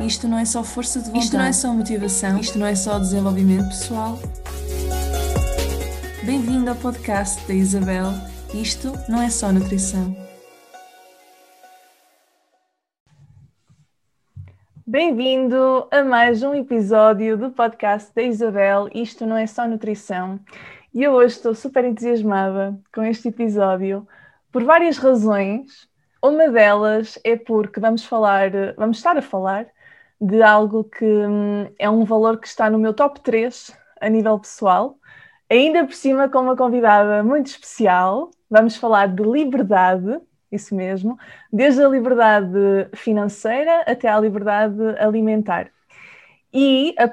Isto não é só força de vontade. Isto não é só motivação. Isto não é só desenvolvimento pessoal. Bem-vindo ao podcast da Isabel. Isto não é só nutrição. Bem-vindo a mais um episódio do podcast da Isabel. Isto não é só nutrição. E eu hoje estou super entusiasmada com este episódio por várias razões. Uma delas é porque vamos falar, vamos estar a falar de algo que hum, é um valor que está no meu top 3 a nível pessoal. Ainda por cima, com uma convidada muito especial, vamos falar de liberdade, isso mesmo, desde a liberdade financeira até à liberdade alimentar. E a,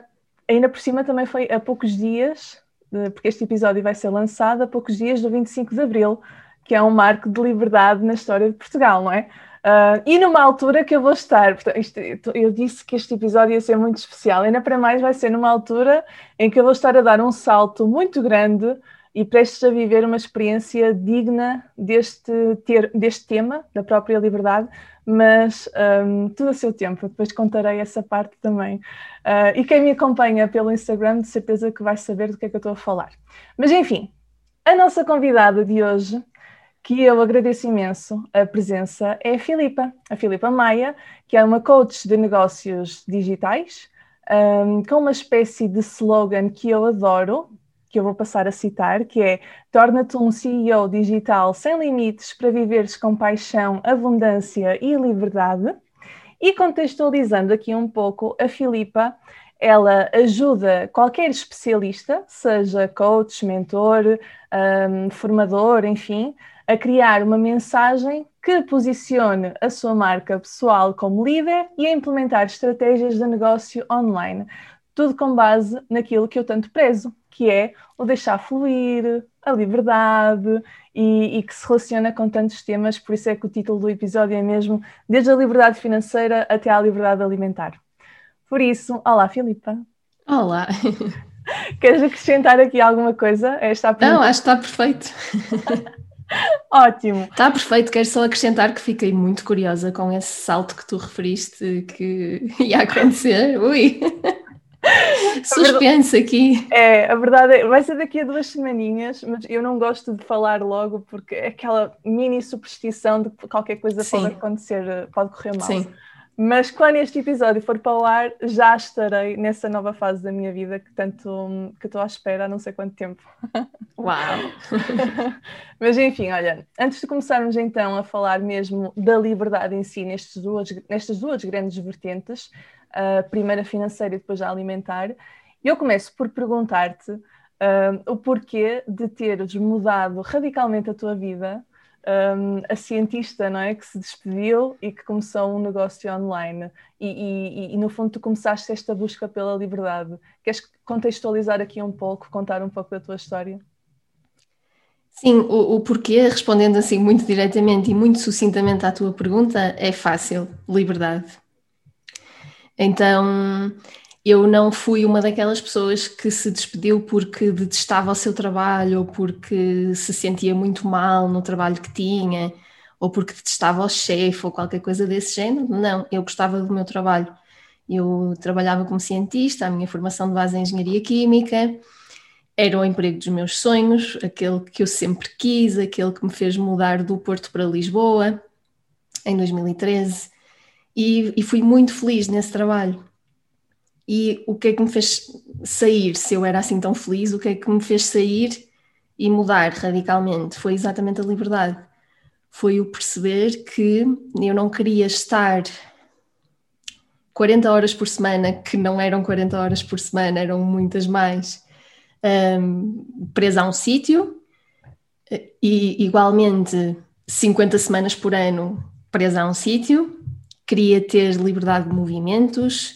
ainda por cima também foi há poucos dias, porque este episódio vai ser lançado há poucos dias do 25 de Abril, que é um marco de liberdade na história de Portugal, não é? Uh, e numa altura que eu vou estar, portanto, isto, eu disse que este episódio ia ser muito especial, ainda para mais vai ser numa altura em que eu vou estar a dar um salto muito grande e prestes a viver uma experiência digna deste, ter, deste tema, da própria liberdade, mas um, tudo a seu tempo, depois contarei essa parte também. Uh, e quem me acompanha pelo Instagram, de certeza que vai saber do que é que eu estou a falar. Mas enfim, a nossa convidada de hoje que eu agradeço imenso a presença é a Filipa, a Filipa Maia, que é uma coach de negócios digitais, um, com uma espécie de slogan que eu adoro, que eu vou passar a citar, que é torna-te um CEO digital sem limites para viveres com paixão, abundância e liberdade. E contextualizando aqui um pouco, a Filipa, ela ajuda qualquer especialista, seja coach, mentor, um, formador, enfim, a criar uma mensagem que posicione a sua marca pessoal como líder e a implementar estratégias de negócio online. Tudo com base naquilo que eu tanto prezo, que é o deixar fluir, a liberdade e, e, que se relaciona com tantos temas, por isso é que o título do episódio é mesmo Desde a liberdade financeira até à liberdade alimentar. Por isso, olá Filipa. Olá. Queres acrescentar aqui alguma coisa? Esta Não, acho que está perfeito. Ótimo. Está perfeito, quero só acrescentar que fiquei muito curiosa com esse salto que tu referiste que ia acontecer. Ui! Suspense aqui. É, a verdade é, vai ser daqui a duas semaninhas, mas eu não gosto de falar logo porque é aquela mini superstição de que qualquer coisa Sim. pode acontecer, pode correr mal. Sim. Mas quando este episódio for para o ar, já estarei nessa nova fase da minha vida que tanto que estou à espera há não sei quanto tempo. Uau! Mas enfim, olha, antes de começarmos então a falar mesmo da liberdade em si, nestas duas, nestas duas grandes vertentes, a primeira financeira e depois a alimentar, eu começo por perguntar-te uh, o porquê de teres mudado radicalmente a tua vida um, a cientista, não é? Que se despediu e que começou um negócio online. E, e, e, no fundo tu começaste esta busca pela liberdade. Queres contextualizar aqui um pouco, contar um pouco da tua história? Sim, o, o porquê, respondendo assim muito diretamente e muito sucintamente à tua pergunta, é fácil, liberdade. Então, eu não fui uma daquelas pessoas que se despediu porque detestava o seu trabalho ou porque se sentia muito mal no trabalho que tinha ou porque detestava o chefe ou qualquer coisa desse género. Não, eu gostava do meu trabalho. Eu trabalhava como cientista, a minha formação de base é engenharia química, era o emprego dos meus sonhos, aquele que eu sempre quis, aquele que me fez mudar do Porto para Lisboa em 2013 e, e fui muito feliz nesse trabalho. E o que é que me fez sair, se eu era assim tão feliz, o que é que me fez sair e mudar radicalmente? Foi exatamente a liberdade. Foi o perceber que eu não queria estar 40 horas por semana, que não eram 40 horas por semana, eram muitas mais, um, presa a um sítio, e igualmente 50 semanas por ano presa a um sítio, queria ter liberdade de movimentos,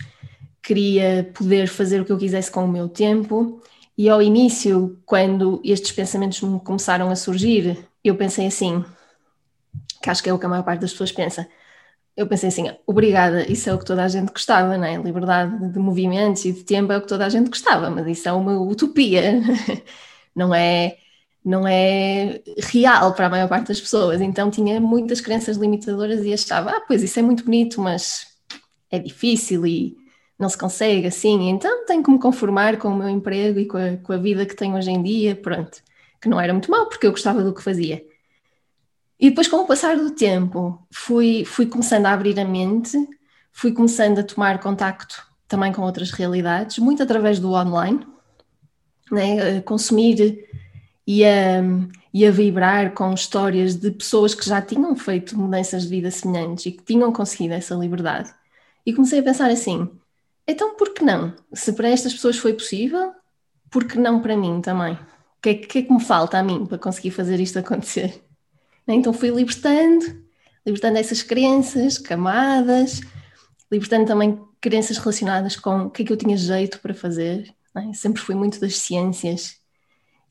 queria poder fazer o que eu quisesse com o meu tempo. E ao início, quando estes pensamentos me começaram a surgir, eu pensei assim, que acho que é o que a maior parte das pessoas pensa. Eu pensei assim, obrigada, isso é o que toda a gente gostava, não é? Liberdade de movimentos e de tempo é o que toda a gente gostava, mas isso é uma utopia, não é, não é real para a maior parte das pessoas. Então tinha muitas crenças limitadoras e achava, ah, pois isso é muito bonito, mas é difícil e não se consegue assim, então tenho que me conformar com o meu emprego e com a, com a vida que tenho hoje em dia, pronto, que não era muito mal porque eu gostava do que fazia. E depois, com o passar do tempo, fui, fui começando a abrir a mente, fui começando a tomar contacto também com outras realidades, muito através do online, né? consumir e a, e a vibrar com histórias de pessoas que já tinham feito mudanças de vida semelhantes e que tinham conseguido essa liberdade. E comecei a pensar assim: então por que não? Se para estas pessoas foi possível, por que não para mim também? O que é que, é que me falta a mim para conseguir fazer isto acontecer? Então fui libertando, libertando essas crenças, camadas, libertando também crenças relacionadas com o que é que eu tinha jeito para fazer. É? Sempre fui muito das ciências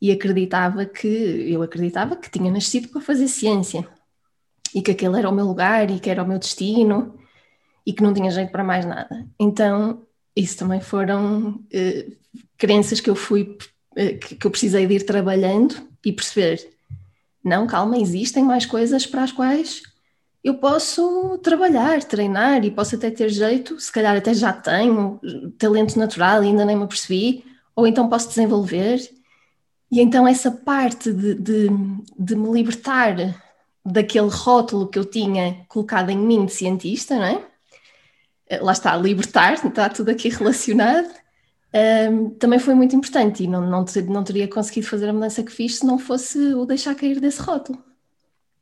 e acreditava que, eu acreditava que tinha nascido para fazer ciência e que aquele era o meu lugar e que era o meu destino e que não tinha jeito para mais nada. Então, isso também foram uh, crenças que eu fui, que, que eu precisei de ir trabalhando e perceber, não, calma, existem mais coisas para as quais eu posso trabalhar, treinar e posso até ter jeito, se calhar até já tenho talento natural e ainda nem me apercebi, ou então posso desenvolver. E então essa parte de, de, de me libertar daquele rótulo que eu tinha colocado em mim de cientista, não é? Eh, lá está, libertar, está tudo aqui relacionado, um, também foi muito importante e não, não, não teria conseguido fazer a mudança que fiz se não fosse o deixar cair desse rótulo.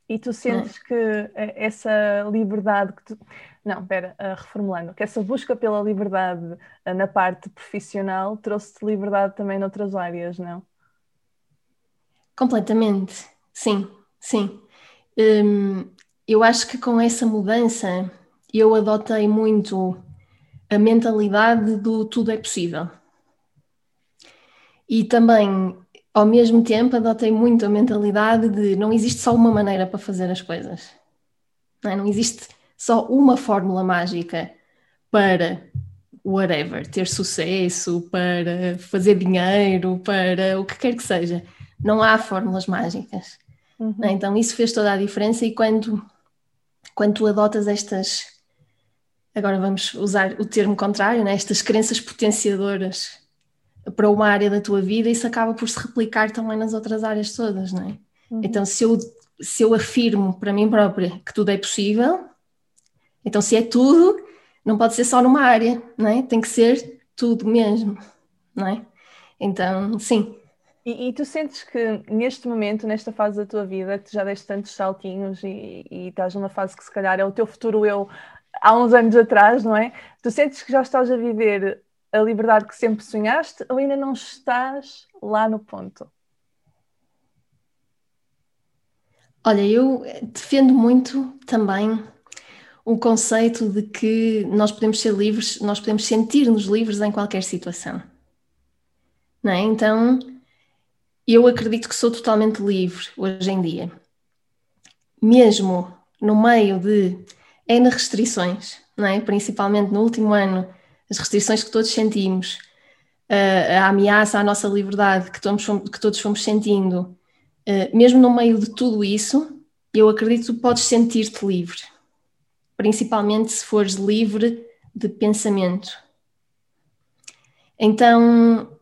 E tu sentes que eh, essa liberdade que tu... Não, espera, uh, reformulando, que essa busca pela liberdade na parte profissional trouxe-te liberdade também noutras áreas, não? Completamente, sim, sim. Um, eu acho que com essa mudança eu adotei muito a mentalidade do tudo é possível. E também ao mesmo tempo, adotei muito a mentalidade de não existe só uma maneira para fazer as coisas. Não, é? não existe só uma fórmula mágica para whatever, ter sucesso, para fazer dinheiro, para o que quer que seja. Não há fórmulas mágicas. Uhum. É? Então isso fez toda a diferença e quando, quando tu adotas estas, agora vamos usar o termo contrário, né? estas crenças potenciadoras para uma área da tua vida, isso acaba por se replicar também nas outras áreas todas, não é? Uhum. Então, se eu, se eu afirmo para mim própria que tudo é possível, então se é tudo, não pode ser só numa área, não é? Tem que ser tudo mesmo, não é? Então, sim. E, e tu sentes que neste momento, nesta fase da tua vida, que tu já deste tantos saltinhos e, e estás numa fase que se calhar é o teu futuro eu há uns anos atrás, não é? Tu sentes que já estás a viver a liberdade que sempre sonhaste ou ainda não estás lá no ponto? Olha, eu defendo muito também o conceito de que nós podemos ser livres, nós podemos sentir-nos livres em qualquer situação. Não é? Então, eu acredito que sou totalmente livre hoje em dia. Mesmo no meio de N restrições, não é? principalmente no último ano as restrições que todos sentimos, a, ameaça à nossa liberdade que todos, que todos fomos sentindo, uh, mesmo no meio de tudo isso, eu acredito que podes sentir-te livre, principalmente se fores livre de pensamento. Então,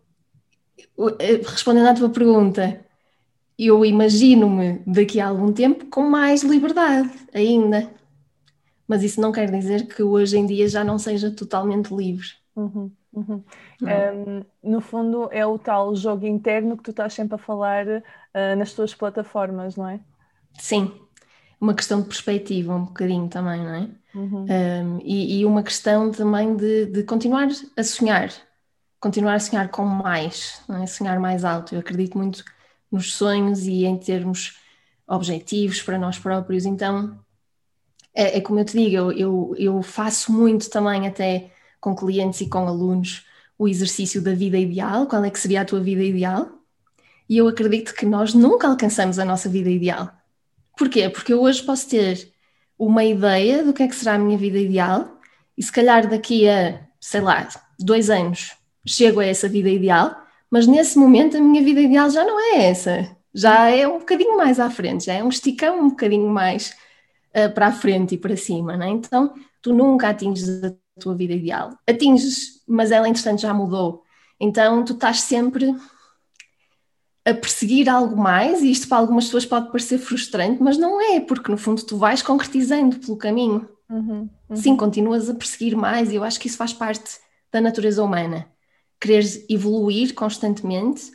eh, respondendo à tua pergunta, eu imagino-me daqui a algum tempo com mais liberdade ainda mas isso não quer dizer que hoje em dia já não seja totalmente livre. Uhum, uhum. Um, no fundo, é o tal jogo interno que tu estás sempre a falar uh, nas tuas plataformas, não é? Sim, uma questão de perspectiva, um bocadinho também, não é? Uhum. Um, e, e, uma questão também de, de, continuar a sonhar, continuar a sonhar com mais, não é? sonhar mais alto. Eu acredito muito nos sonhos e em termos objetivos para nós próprios, então é, é como eu te digo, eu, eu, eu faço muito também até com clientes e com alunos o exercício da vida ideal, qual é que seria a tua vida ideal? E eu acredito que nós nunca alcançamos a nossa vida ideal. Porquê? Porque eu hoje posso ter uma ideia do que é que será a minha vida ideal e se calhar daqui a, sei lá, dois anos chego a essa vida ideal, mas nesse momento a minha vida ideal já não é essa. Já é um bocadinho mais à frente, já é um esticão um bocadinho mais uh, para a frente e para cima, né? então tu nunca atinges a tua vida ideal. Atinges, mas ela entretanto já mudou. Então tu estás sempre a perseguir algo mais, e isto para algumas pessoas pode parecer frustrante, mas não é, porque no fundo tu vais concretizando pelo caminho. Uhum, uhum. Sim, continuas a perseguir mais, e eu acho que isso faz parte da natureza humana. Querer evoluir constantemente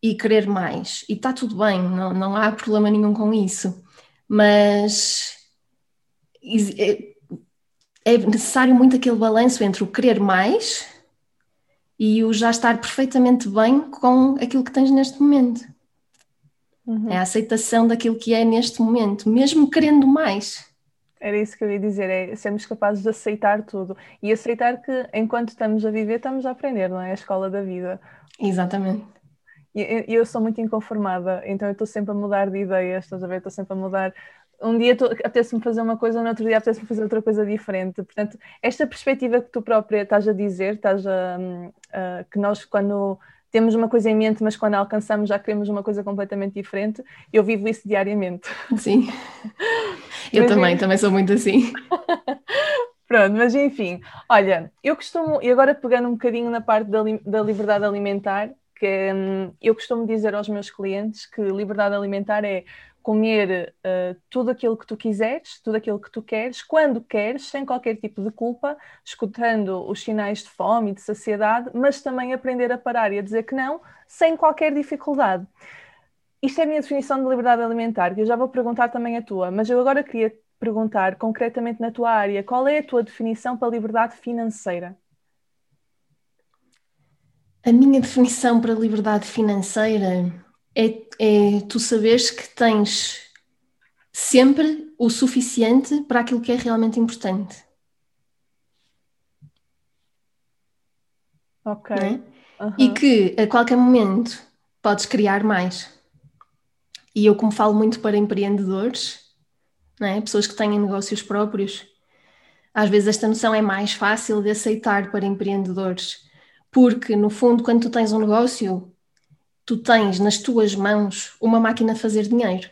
e querer mais. E está tudo bem, não, não há problema nenhum com isso. Mas é, é necessário muito aquele balanço entre o querer mais e o já estar perfeitamente bem com aquilo que tens neste momento. Uhum. É a aceitação daquilo que é neste momento, mesmo querendo mais. Era isso que eu ia dizer, é sermos capazes de aceitar tudo e aceitar que enquanto estamos a viver, estamos a aprender, não é? A escola da vida. Exatamente. E eu, sou muito inconformada, então eu estou sempre a mudar de ideias, estás a ver? Estou sempre a mudar. Um dia apetece-me fazer uma coisa, no outro dia apetece-me fazer outra coisa diferente. Portanto, esta perspectiva que tu própria estás a dizer, estás a, a, que nós, quando temos uma coisa em mente, mas quando a alcançamos já queremos uma coisa completamente diferente, eu vivo isso diariamente. Sim. Eu também, também sou muito assim. Pronto, mas enfim, olha, eu costumo, e agora pegando um bocadinho na parte da, da liberdade alimentar, que hum, eu costumo dizer aos meus clientes que liberdade alimentar é comer uh, tudo aquilo que tu quiseres, tudo aquilo que tu queres, quando queres, sem qualquer tipo de culpa, escutando os sinais de fome e de saciedade, mas também aprender a parar e a dizer que não, sem qualquer dificuldade. Isto é a minha definição de liberdade alimentar, que eu já vou perguntar também a tua, mas eu agora queria perguntar concretamente na tua área, qual é a tua definição para liberdade financeira? A minha definição para liberdade financeira é, é tu saberes que tens sempre o suficiente para aquilo que é realmente importante. Ok. É? Uhum. E que a qualquer momento podes criar mais. E eu, como falo muito para empreendedores, é? pessoas que têm negócios próprios, às vezes esta noção é mais fácil de aceitar para empreendedores porque, no fundo, quando tu tens um negócio, tu tens nas tuas mãos uma máquina a fazer dinheiro.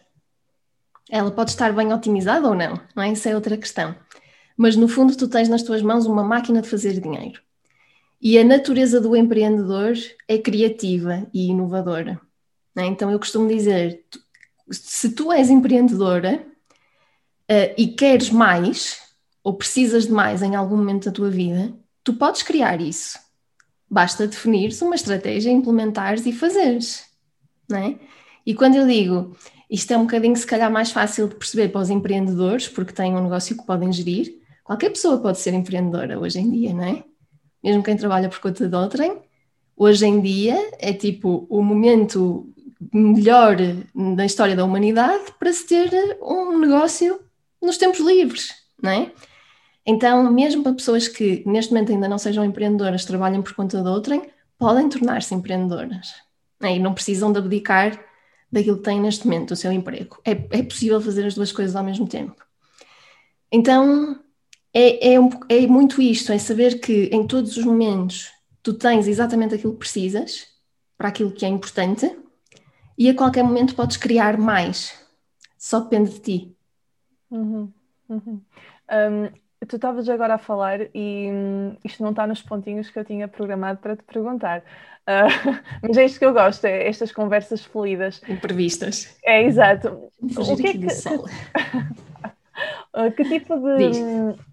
Ela pode estar bem otimizada ou não, não é? Isso é outra questão. Mas, no fundo, tu tens nas tuas mãos uma máquina de fazer dinheiro. E a natureza do empreendedor é criativa e inovadora. É? Então, eu costumo dizer: se tu és empreendedora uh, e queres mais, ou precisas de mais em algum momento da tua vida, tu podes criar isso Basta definires uma estratégia, implementares e fazeres, não é? E quando eu digo, isto é um bocadinho se calhar mais fácil de perceber para os empreendedores, porque têm um negócio que podem gerir, qualquer pessoa pode ser empreendedora hoje em dia, não é? Mesmo quem trabalha por conta de outrem, hoje em dia é tipo o momento melhor da história da humanidade para se ter um negócio nos tempos livres, não é? Então, mesmo para pessoas que neste momento ainda não sejam empreendedoras, trabalham por conta de outrem, podem tornar-se empreendedoras. E não precisam de abdicar daquilo que têm neste momento, o seu emprego. É, é possível fazer as duas coisas ao mesmo tempo. Então, é, é, um, é muito isto, é saber que em todos os momentos tu tens exatamente aquilo que precisas para aquilo que é importante e a qualquer momento podes criar mais. Só depende de ti. Uhum, uhum. Um, Tu estavas agora a falar e hum, isto não está nos pontinhos que eu tinha programado para te perguntar. Uh, mas é isto que eu gosto, é estas conversas fluídas. Imprevistas. É, exato. O que é que, que, que tipo de,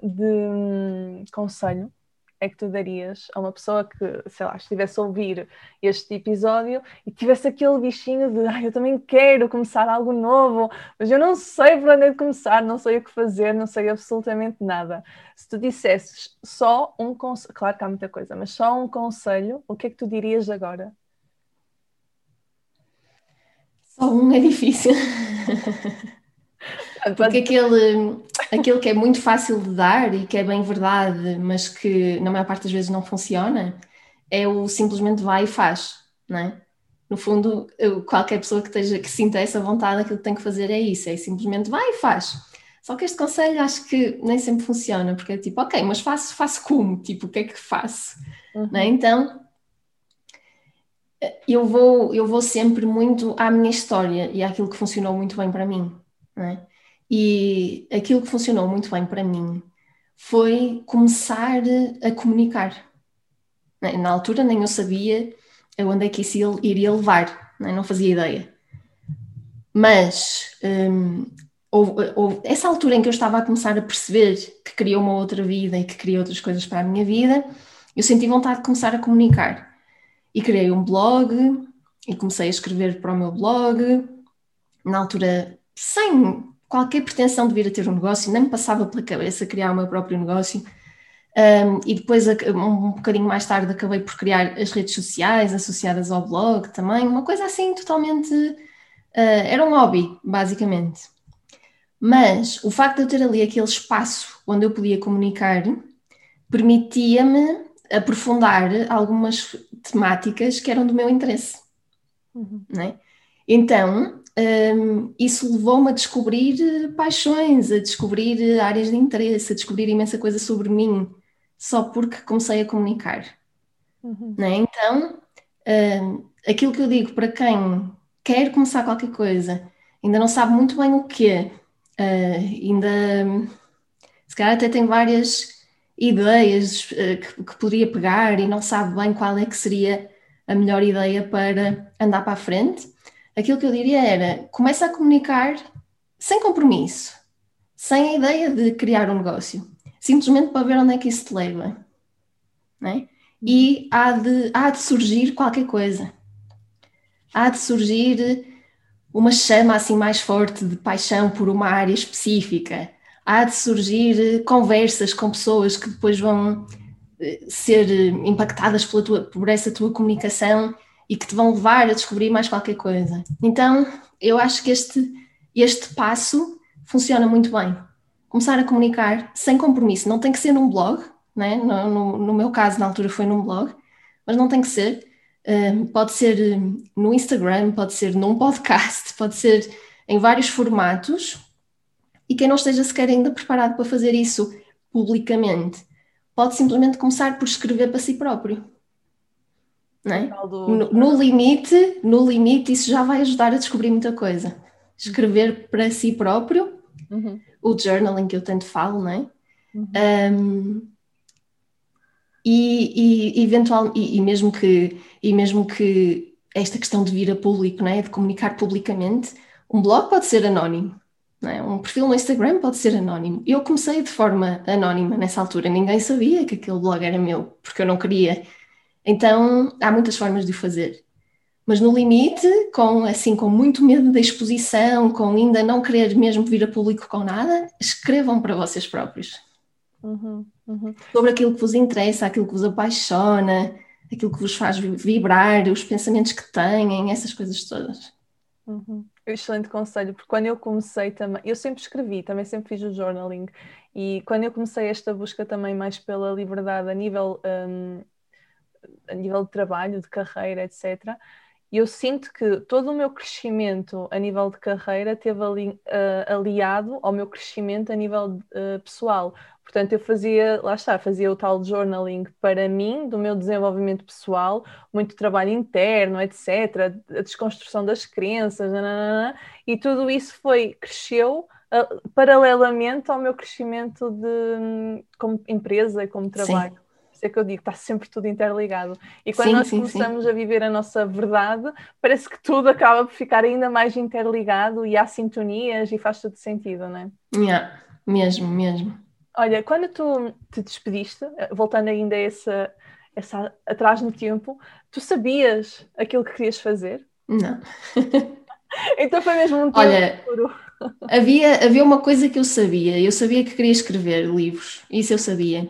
de hum, conselho é que tu darias a uma pessoa que, sei lá, estivesse a ouvir este episódio e tivesse aquele bichinho de ai, eu também quero começar algo novo, mas eu não sei por onde é começar, não sei o que fazer, não sei absolutamente nada. Se tu dissesses só um conselho, claro que há muita coisa, mas só um conselho, o que é que tu dirias agora? Só um é difícil. Porque aquele, aquele que é muito fácil de dar e que é bem verdade, mas que na maior parte das vezes não funciona, é o simplesmente vai e faz, não é? No fundo, eu, qualquer pessoa que, esteja, que sinta essa vontade, aquilo que tem que fazer é isso, é simplesmente vai e faz. Só que este conselho acho que nem sempre funciona, porque é tipo, ok, mas faço, faço como? Tipo, o que é que faço? Uhum. É? Então, eu vou, eu vou sempre muito à minha história e àquilo que funcionou muito bem para mim. É? E aquilo que funcionou muito bem para mim foi começar a comunicar. Na altura nem eu sabia onde é que isso iria levar, não fazia ideia. Mas hum, houve, houve, essa altura em que eu estava a começar a perceber que queria uma outra vida e que queria outras coisas para a minha vida, eu senti vontade de começar a comunicar. E criei um blog e comecei a escrever para o meu blog. Na altura, sem qualquer pretensão de vir a ter um negócio, nem me passava pela cabeça criar o meu próprio negócio. Um, e depois, um bocadinho mais tarde, acabei por criar as redes sociais associadas ao blog também, uma coisa assim totalmente. Uh, era um hobby, basicamente. Mas o facto de eu ter ali aquele espaço onde eu podia comunicar permitia-me aprofundar algumas temáticas que eram do meu interesse. Uhum. É? Então, um, isso levou-me a descobrir paixões, a descobrir áreas de interesse, a descobrir imensa coisa sobre mim, só porque comecei a comunicar. Uhum. É? Então, um, aquilo que eu digo para quem quer começar qualquer coisa, ainda não sabe muito bem o quê, uh, ainda se calhar até tem várias ideias uh, que, que poderia pegar e não sabe bem qual é que seria a melhor ideia para andar para a frente, aquilo que eu diria era começa a comunicar sem compromisso, sem a ideia de criar um negócio, simplesmente para ver onde é que isso te leva. É? E há de, há de surgir qualquer coisa. Há de surgir uma chama assim mais forte de paixão por uma área específica. Há de surgir conversas com pessoas que depois vão eh, ser eh, impactadas pela tua, por essa tua comunicação e que te vão levar a descobrir mais qualquer coisa. Então, eu acho que este, este passo funciona muito bem. Começar a comunicar sem compromisso, não tem que ser num blog, né? no, no, no meu caso, na altura foi num blog, mas não tem que ser. Uh, pode ser no Instagram, pode ser num podcast, pode ser em vários formatos. E quem não esteja sequer ainda preparado para fazer isso publicamente, pode simplesmente começar por escrever para si próprio. É? No, no, limite, no limite, isso já vai ajudar a descobrir muita coisa. Escrever para si próprio, uhum. o journaling que eu tanto falo, não é? Uhum. Um, e, e, eventual, e, e, mesmo que, e mesmo que esta questão de vir a público, não é? de comunicar publicamente, um blog pode ser anónimo. É? Um perfil no Instagram pode ser anónimo. Eu comecei de forma anónima nessa altura, ninguém sabia que aquele blog era meu, porque eu não queria. Então há muitas formas de o fazer. Mas no limite, com assim com muito medo da exposição, com ainda não querer mesmo vir a público com nada, escrevam para vocês próprios. Uhum, uhum. Sobre aquilo que vos interessa, aquilo que vos apaixona, aquilo que vos faz vibrar, os pensamentos que têm, essas coisas todas. Uhum. Excelente conselho, porque quando eu comecei também, eu sempre escrevi, também sempre fiz o journaling, e quando eu comecei esta busca também mais pela liberdade a nível, um, a nível de trabalho, de carreira, etc., eu sinto que todo o meu crescimento a nível de carreira teve ali, uh, aliado ao meu crescimento a nível uh, pessoal. Portanto, eu fazia, lá está, fazia o tal journaling para mim, do meu desenvolvimento pessoal, muito trabalho interno, etc., a desconstrução das crenças, nananana, e tudo isso foi, cresceu uh, paralelamente ao meu crescimento de, um, como empresa e como trabalho. Sim. Isso é que eu digo, está sempre tudo interligado. E quando sim, nós sim, começamos sim. a viver a nossa verdade, parece que tudo acaba por ficar ainda mais interligado e há sintonias e faz tudo sentido, não é? Yeah, mesmo, mesmo. Olha, quando tu te despediste, eh, voltando ainda a essa, essa atrás no tempo, tu sabias aquilo que querias fazer? Não. então foi mesmo um tempo Olha, havia, havia uma coisa que eu sabia. Eu sabia que queria escrever livros, isso eu sabia.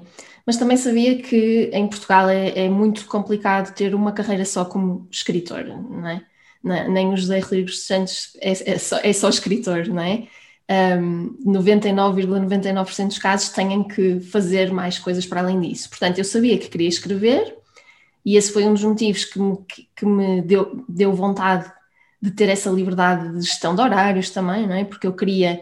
Mas também sabia que em Portugal é, é muito complicado ter uma carreira só como escritor, não é? nem o José Rodrigues Santos é, é, só, é só escritor, não é? um, 99,99% dos casos têm que fazer mais coisas para além disso. Portanto, eu sabia que queria escrever e esse foi um dos motivos que me, que me deu, deu vontade de ter essa liberdade de gestão de horários também, não é? Porque eu queria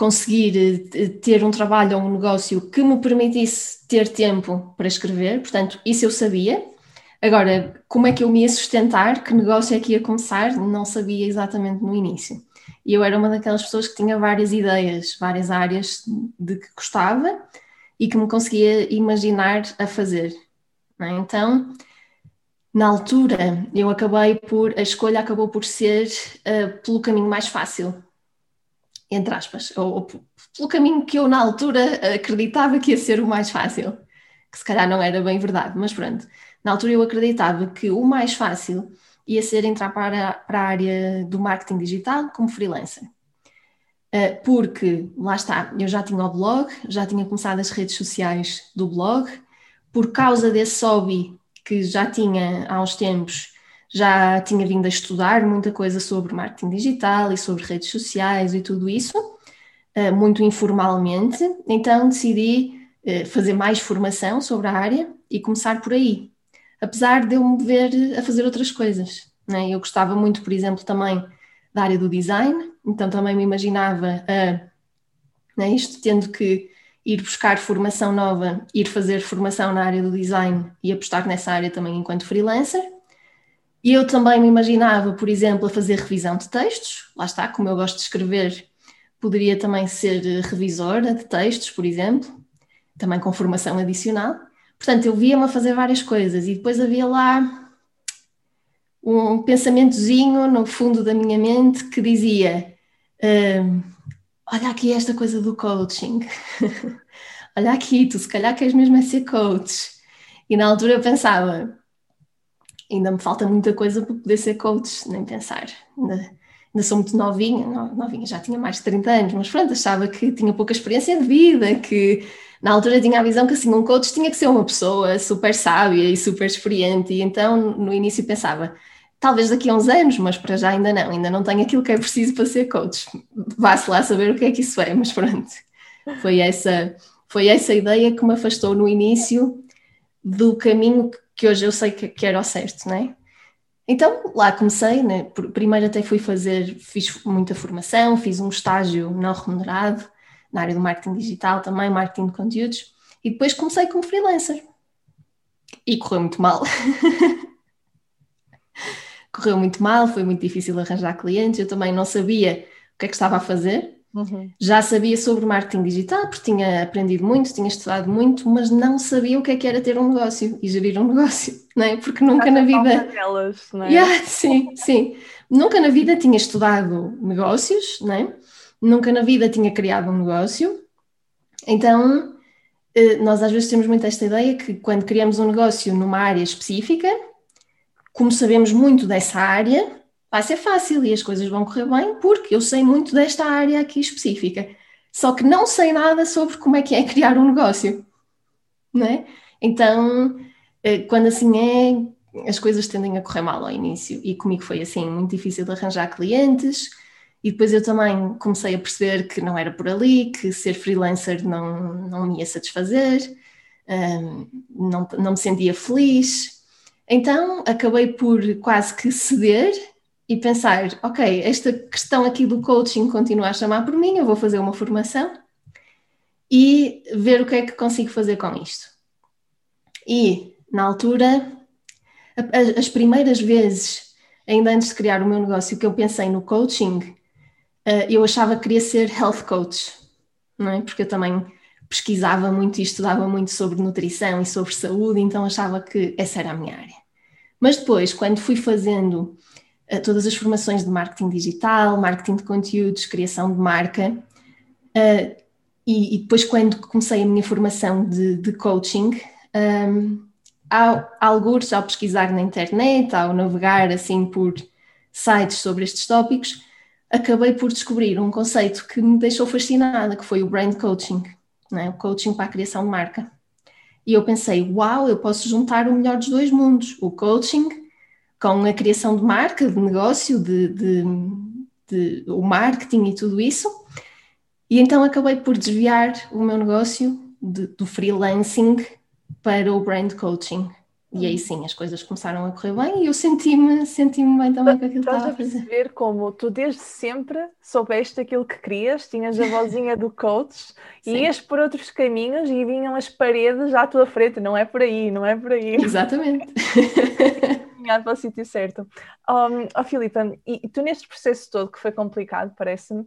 conseguir eh, ter um trabalho ou um negócio que me permitisse ter tempo para escrever, portanto, isso eu sabia. Agora, como é que eu me ia sustentar, que negócio é que ia começar, não sabia exatamente no início. E eu era uma daquelas pessoas que tinha várias ideias, várias áreas de que gostava, e que me conseguia imaginar a fazer. É? Então, na altura, eu acabei por, a escolha acabou por ser uh, pelo caminho mais fácil, entre aspas, ou, ou, pelo caminho que eu na altura acreditava que ia ser o mais fácil, que se calhar não era bem verdade, mas pronto. Na altura eu acreditava que o mais fácil ia ser entrar para, para a área do marketing digital como freelancer. Uh, porque, lá está, eu já tinha o blog, já tinha começado as redes sociais do blog, por causa desse hobby que já tinha há uns tempos, já tinha vindo a estudar muita coisa sobre marketing digital e sobre redes sociais e tudo isso, uh, muito informalmente, então decidi uh, fazer mais formação sobre a área e começar por aí apesar de eu me ver a fazer outras coisas. Né? Eu gostava muito, por exemplo, também da área do design, então também me imaginava a, né, isto tendo que ir buscar formação nova, ir fazer formação na área do design e apostar nessa área também enquanto freelancer. E eu também me imaginava, por exemplo, a fazer revisão de textos, lá está, como eu gosto de escrever, poderia também ser revisora de textos, por exemplo, também com formação adicional. Portanto, eu via-me a fazer várias coisas e depois havia lá um pensamentozinho no fundo da minha mente que dizia: uh, Olha aqui esta coisa do coaching, olha aqui, tu se calhar queres mesmo é ser coach. E na altura eu pensava: ainda me falta muita coisa para poder ser coach, nem pensar. Ainda, ainda sou muito novinha, novinha, já tinha mais de 30 anos, mas pronto, achava que tinha pouca experiência de vida, que na altura tinha a visão que assim um coach tinha que ser uma pessoa super sábia e super experiente e então no início pensava talvez daqui a uns anos, mas para já ainda não, ainda não tenho aquilo que é preciso para ser coach. Vá-se lá saber o que é que isso é, mas pronto. Foi essa, foi essa ideia que me afastou no início do caminho que hoje eu sei que, que era o certo, não é? Então lá comecei, né? primeiro até fui fazer, fiz muita formação, fiz um estágio não remunerado, na área do marketing digital também, marketing de conteúdos, e depois comecei como freelancer. E correu muito mal. correu muito mal, foi muito difícil arranjar clientes, eu também não sabia o que é que estava a fazer. Uhum. Já sabia sobre marketing digital, porque tinha aprendido muito, tinha estudado muito, mas não sabia o que é que era ter um negócio e gerir um negócio, não é? Porque nunca na vida. Delas, não é? Yeah, sim, sim. Nunca na vida tinha estudado negócios, não é? nunca na vida tinha criado um negócio, então eh, nós às vezes temos muito esta ideia que quando criamos um negócio numa área específica, como sabemos muito dessa área, vai ser fácil e as coisas vão correr bem porque eu sei muito desta área aqui específica. Só que não sei nada sobre como é que é criar um negócio, não é? Então, eh, quando assim é, as coisas tendem a correr mal ao início e comigo foi assim, muito difícil de arranjar clientes, e depois eu também comecei a perceber que não era por ali, que ser freelancer não, não me ia satisfazer, um, não, não me sentia feliz. Então acabei por quase que ceder e pensar: ok, esta questão aqui do coaching continua a chamar por mim, eu vou fazer uma formação e ver o que é que consigo fazer com isto. E na altura, as primeiras vezes, ainda antes de criar o meu negócio, que eu pensei no coaching, uh, eu achava que queria ser health coach, não é? Porque eu também pesquisava muito e estudava muito sobre nutrição e sobre saúde, então achava que essa era a minha área. Mas depois, quando fui fazendo todas as formações de marketing digital, marketing de conteúdos, criação de marca, uh, e, e, depois quando comecei a minha formação de, de coaching, um, ao, alguns ao pesquisar na internet, ao navegar assim por sites sobre estes tópicos, acabei por descobrir um conceito que me deixou fascinada, que foi o brand coaching, né? o coaching para a criação de marca. E eu pensei, uau, eu posso juntar o melhor dos dois mundos, o coaching com a criação de marca, de negócio, de, de, de o marketing e tudo isso. E então acabei por desviar o meu negócio de, do freelancing para o brand coaching. E aí sim, as coisas começaram a correr bem e eu senti-me senti bem também com aquilo que estava a fazer. Perceber como tu desde sempre soubeste aquilo que querias, tinhas a vozinha do coach e ias por outros caminhos e vinham as paredes à tua frente, não é por aí, não é por aí. Exatamente. Caminhar para o sítio certo. Um, oh, Filipa, e tu neste processo todo que foi complicado, parece-me,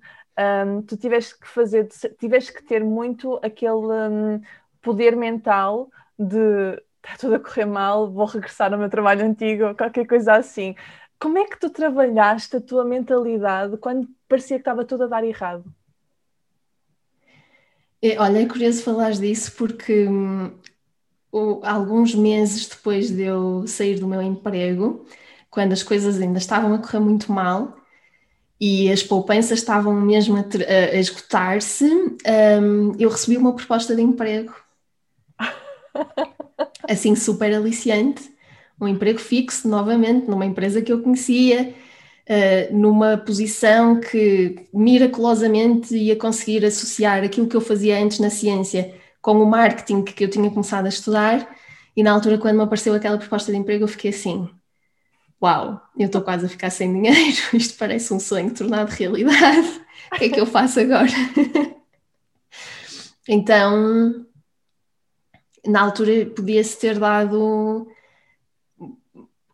um, tu tiveste que fazer, tiveste que ter muito aquele... Um, poder mental de está tudo a correr mal, vou regressar ao meu trabalho antigo, qualquer coisa assim. Como é que tu trabalhaste a tua mentalidade quando parecia que estava tudo a dar errado? É, olha, é curioso falares disso porque hum, alguns meses depois de eu sair do meu emprego, quando as coisas ainda estavam a correr muito mal e as poupanças estavam mesmo a, a esgotar-se, um, eu recebi uma proposta de emprego. assim, super aliciante. Um emprego fixo, novamente, numa empresa que eu conhecia, uh, numa posição que miraculosamente ia conseguir associar aquilo que eu fazia antes na ciência com o marketing que eu tinha começado a estudar. E na altura, quando me apareceu aquela proposta de emprego, eu fiquei assim: Uau, eu estou quase a ficar sem dinheiro, isto parece um sonho tornado realidade. O que é que eu faço agora? então, na altura, podia-se ter dado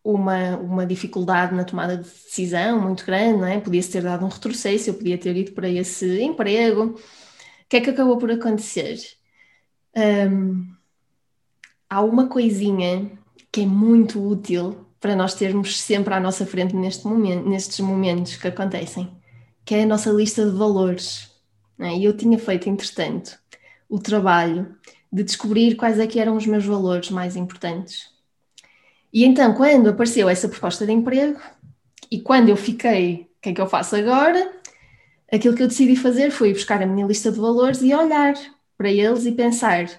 uma, uma dificuldade na tomada de decisão muito grande, não é? Podia-se ter dado um retrocesso, eu podia ter ido para esse emprego. O que é que acabou por acontecer? Um, há uma coisinha que é muito útil para nós termos sempre à nossa frente neste momento, nestes momentos que acontecem, que é a nossa lista de valores. É? E eu tinha feito, entretanto, o trabalho de descobrir quais é que eram os meus valores mais importantes. E então, quando apareceu essa proposta de emprego, e quando eu fiquei, o que é que eu faço agora? Aquilo que eu decidi fazer foi buscar a minha lista de valores e olhar para eles e pensar: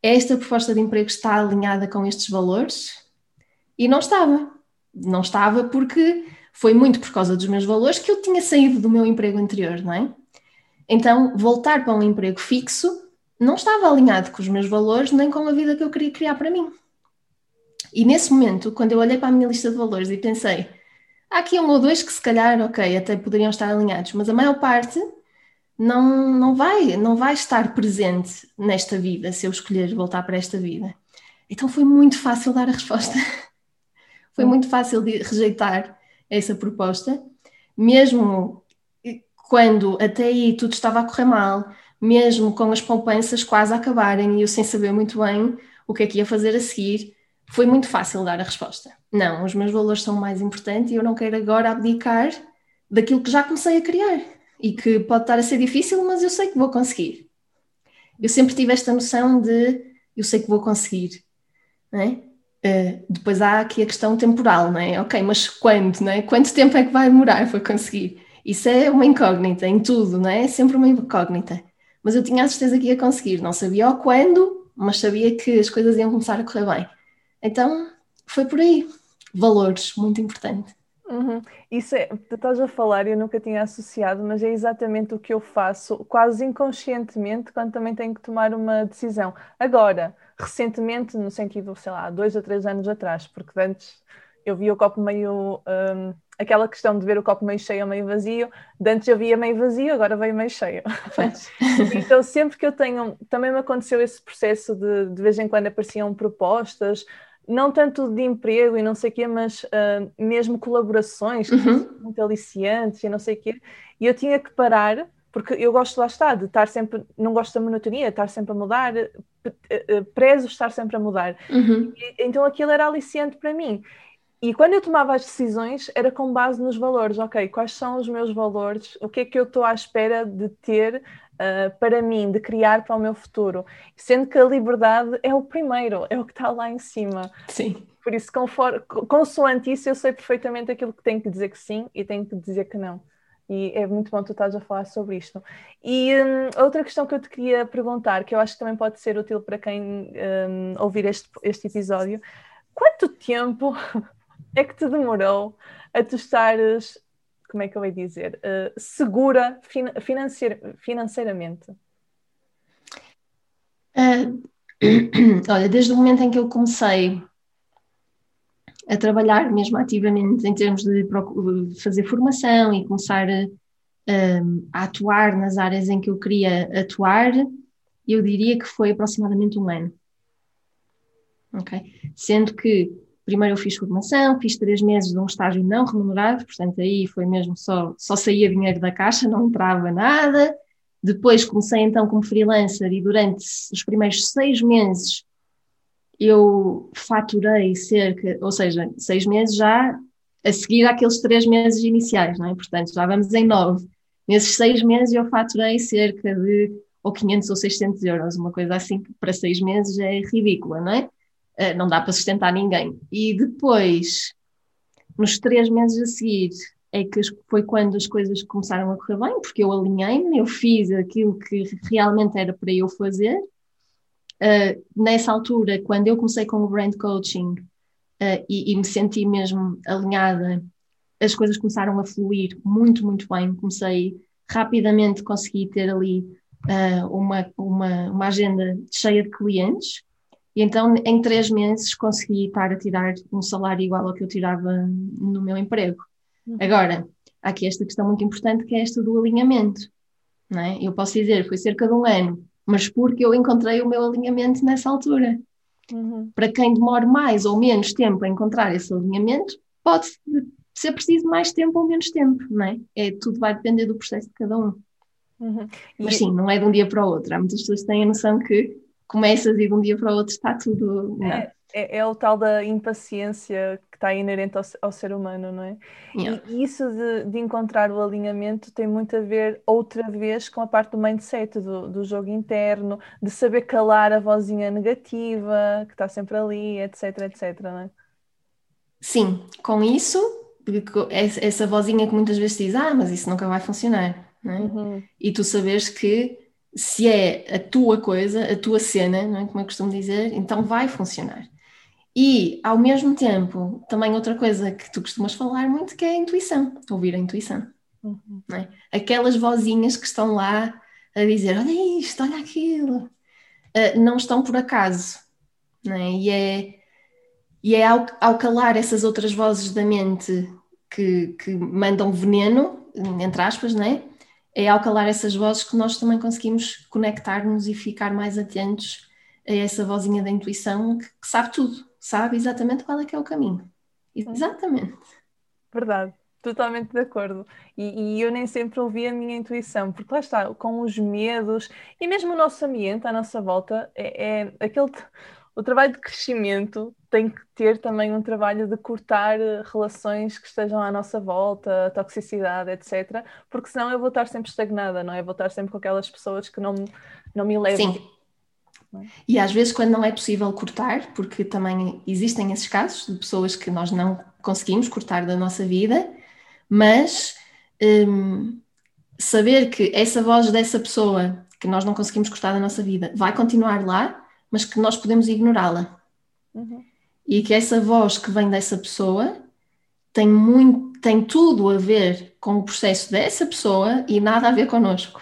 esta proposta de emprego está alinhada com estes valores? E não estava. Não estava porque foi muito por causa dos meus valores que eu tinha saído do meu emprego anterior, não é? Então, voltar para um emprego fixo não estava alinhado com os meus valores nem com a vida que eu queria criar para mim. E nesse momento, quando eu olhei para a minha lista de valores e pensei, há aqui um ou dois que se calhar, ok, até poderiam estar alinhados, mas a maior parte não, não, vai, não vai estar presente nesta vida se eu escolher voltar para esta vida. Então foi muito fácil dar a resposta. foi muito fácil rejeitar essa proposta, mesmo quando até aí tudo estava a correr mal, mesmo com as poupanças quase a acabarem e eu sem saber muito bem o que é que ia fazer a seguir, foi muito fácil dar a resposta. Não, os meus valores são mais importantes e eu não quero agora abdicar daquilo que já comecei a criar e que pode estar a ser difícil, mas eu sei que vou conseguir. Eu sempre tive esta noção de eu sei que vou conseguir. É? Uh, depois há aqui a questão temporal, não é? Ok, mas quando, não é? Quanto tempo é que vai demorar para conseguir? Isso é uma incógnita em tudo, não é? É sempre uma incógnita. Mas eu tinha a certeza que ia conseguir, não sabia o quando, mas sabia que as coisas iam começar a correr bem. Então foi por aí. Valores, muito importante. Uhum. Isso é, tu estás a falar eu nunca tinha associado, mas é exatamente o que eu faço, quase inconscientemente, quando também tenho que tomar uma decisão. Agora, recentemente, no sentido, sei lá, dois ou três anos atrás, porque antes eu via o copo meio. Um, aquela questão de ver o copo meio cheio ou meio vazio, de antes eu via meio vazio, agora veio meio cheio. então, sempre que eu tenho. Também me aconteceu esse processo de de vez em quando apareciam propostas não tanto de emprego e não sei o quê, mas uh, mesmo colaborações uhum. muito aliciantes e não sei o quê. E eu tinha que parar, porque eu gosto lá está, de estar sempre, não gosto da monotonia, estar sempre a mudar, prezo estar sempre a mudar. Uhum. E, então aquilo era aliciante para mim. E quando eu tomava as decisões, era com base nos valores. Ok, quais são os meus valores? O que é que eu estou à espera de ter uh, para mim, de criar para o meu futuro? Sendo que a liberdade é o primeiro, é o que está lá em cima. Sim. Por isso, conforme, consoante isso, eu sei perfeitamente aquilo que tenho que dizer que sim e tenho que dizer que não. E é muito bom tu estás a falar sobre isto. E um, outra questão que eu te queria perguntar, que eu acho que também pode ser útil para quem um, ouvir este, este episódio, quanto tempo é que te demorou a tu estares, como é que eu ia dizer, uh, segura financeir, financeiramente? Uh, olha, desde o momento em que eu comecei a trabalhar mesmo ativamente em termos de fazer formação e começar a, uh, a atuar nas áreas em que eu queria atuar, eu diria que foi aproximadamente um ano. Ok? Sendo que Primeiro eu fiz formação, fiz três meses de um estágio não remunerado, portanto aí foi mesmo só, só saía dinheiro da caixa, não entrava nada. Depois comecei então como freelancer e durante os primeiros seis meses eu faturei cerca, ou seja, seis meses já a seguir aqueles três meses iniciais, não é? Portanto, já vamos em nove. Nesses seis meses eu faturei cerca de ou 500 ou 600 euros, uma coisa assim que para seis meses é ridícula, não é? Uh, não dá para sustentar ninguém. E depois, nos três meses a seguir, é que foi quando as coisas começaram a correr bem, porque eu alinhei-me, eu fiz aquilo que realmente era para eu fazer. Uh, nessa altura, quando eu comecei com o brand coaching uh, e, e, me senti mesmo alinhada, as coisas começaram a fluir muito, muito bem. Comecei rapidamente, consegui ter ali uh, uma, uma, uma agenda cheia de clientes. E então, em três meses, consegui estar a tirar um salário igual ao que eu tirava no meu emprego. Uhum. Agora, há aqui esta questão muito importante que é esta do alinhamento. Não é? Eu posso dizer, foi cerca de um ano, mas porque eu encontrei o meu alinhamento nessa altura. Uhum. Para quem demore mais ou menos tempo a encontrar esse alinhamento, pode ser preciso mais tempo ou menos tempo, não é? é tudo vai depender do processo de cada um. Uhum. Mas sim, não é de um dia para o outro. Há muitas pessoas que têm a noção que começas e de um dia para o outro está tudo. É, é, é, o tal da impaciência que está inerente ao, ao ser humano, não é? Yeah. E isso de, de, encontrar o alinhamento tem muito a ver, outra vez, com a parte do mindset, do, do jogo interno, de saber calar a vozinha negativa que está sempre ali, etc, etc, não é? Sim, com isso, essa vozinha que muitas vezes diz: Ah, mas isso nunca vai funcionar. É? Uhum. E tu sabes que se é a tua coisa, a tua cena, não é? como eu costumo dizer, então vai funcionar. E, ao mesmo tempo, também outra coisa que tu costumas falar muito que é a intuição, ouvir a intuição. Uhum. É? Aquelas vozinhas que estão lá a dizer, olha isto, olha aquilo, uh, não estão por acaso. É? E é, e é ao, ao calar essas outras vozes da mente que, que mandam veneno, entre aspas, não é? É ao calar essas vozes que nós também conseguimos conectar-nos e ficar mais atentos a essa vozinha da intuição que, que, sabe tudo, sabe exatamente qual é que é o caminho. Exatamente. Verdade, totalmente de acordo. E, e eu nem sempre ouvi a minha intuição, porque lá está, com os medos e mesmo o nosso ambiente à nossa volta, é, é aquele o trabalho de crescimento tem que ter também um trabalho de cortar eh, relações que estejam à nossa volta, toxicidade, etc. Porque senão eu vou estar sempre estagnada, não é? Vou estar sempre com aquelas pessoas que não, não me levam. Sim. É? E às vezes, quando não é possível cortar, porque também existem esses casos de pessoas que nós não conseguimos cortar da nossa vida, mas hum, saber que essa voz dessa pessoa que nós não conseguimos cortar da nossa vida vai continuar lá mas que nós podemos ignorá-la. Uhum. E que essa voz que vem dessa pessoa tem, muito, tem tudo a ver com o processo dessa pessoa e nada a ver connosco.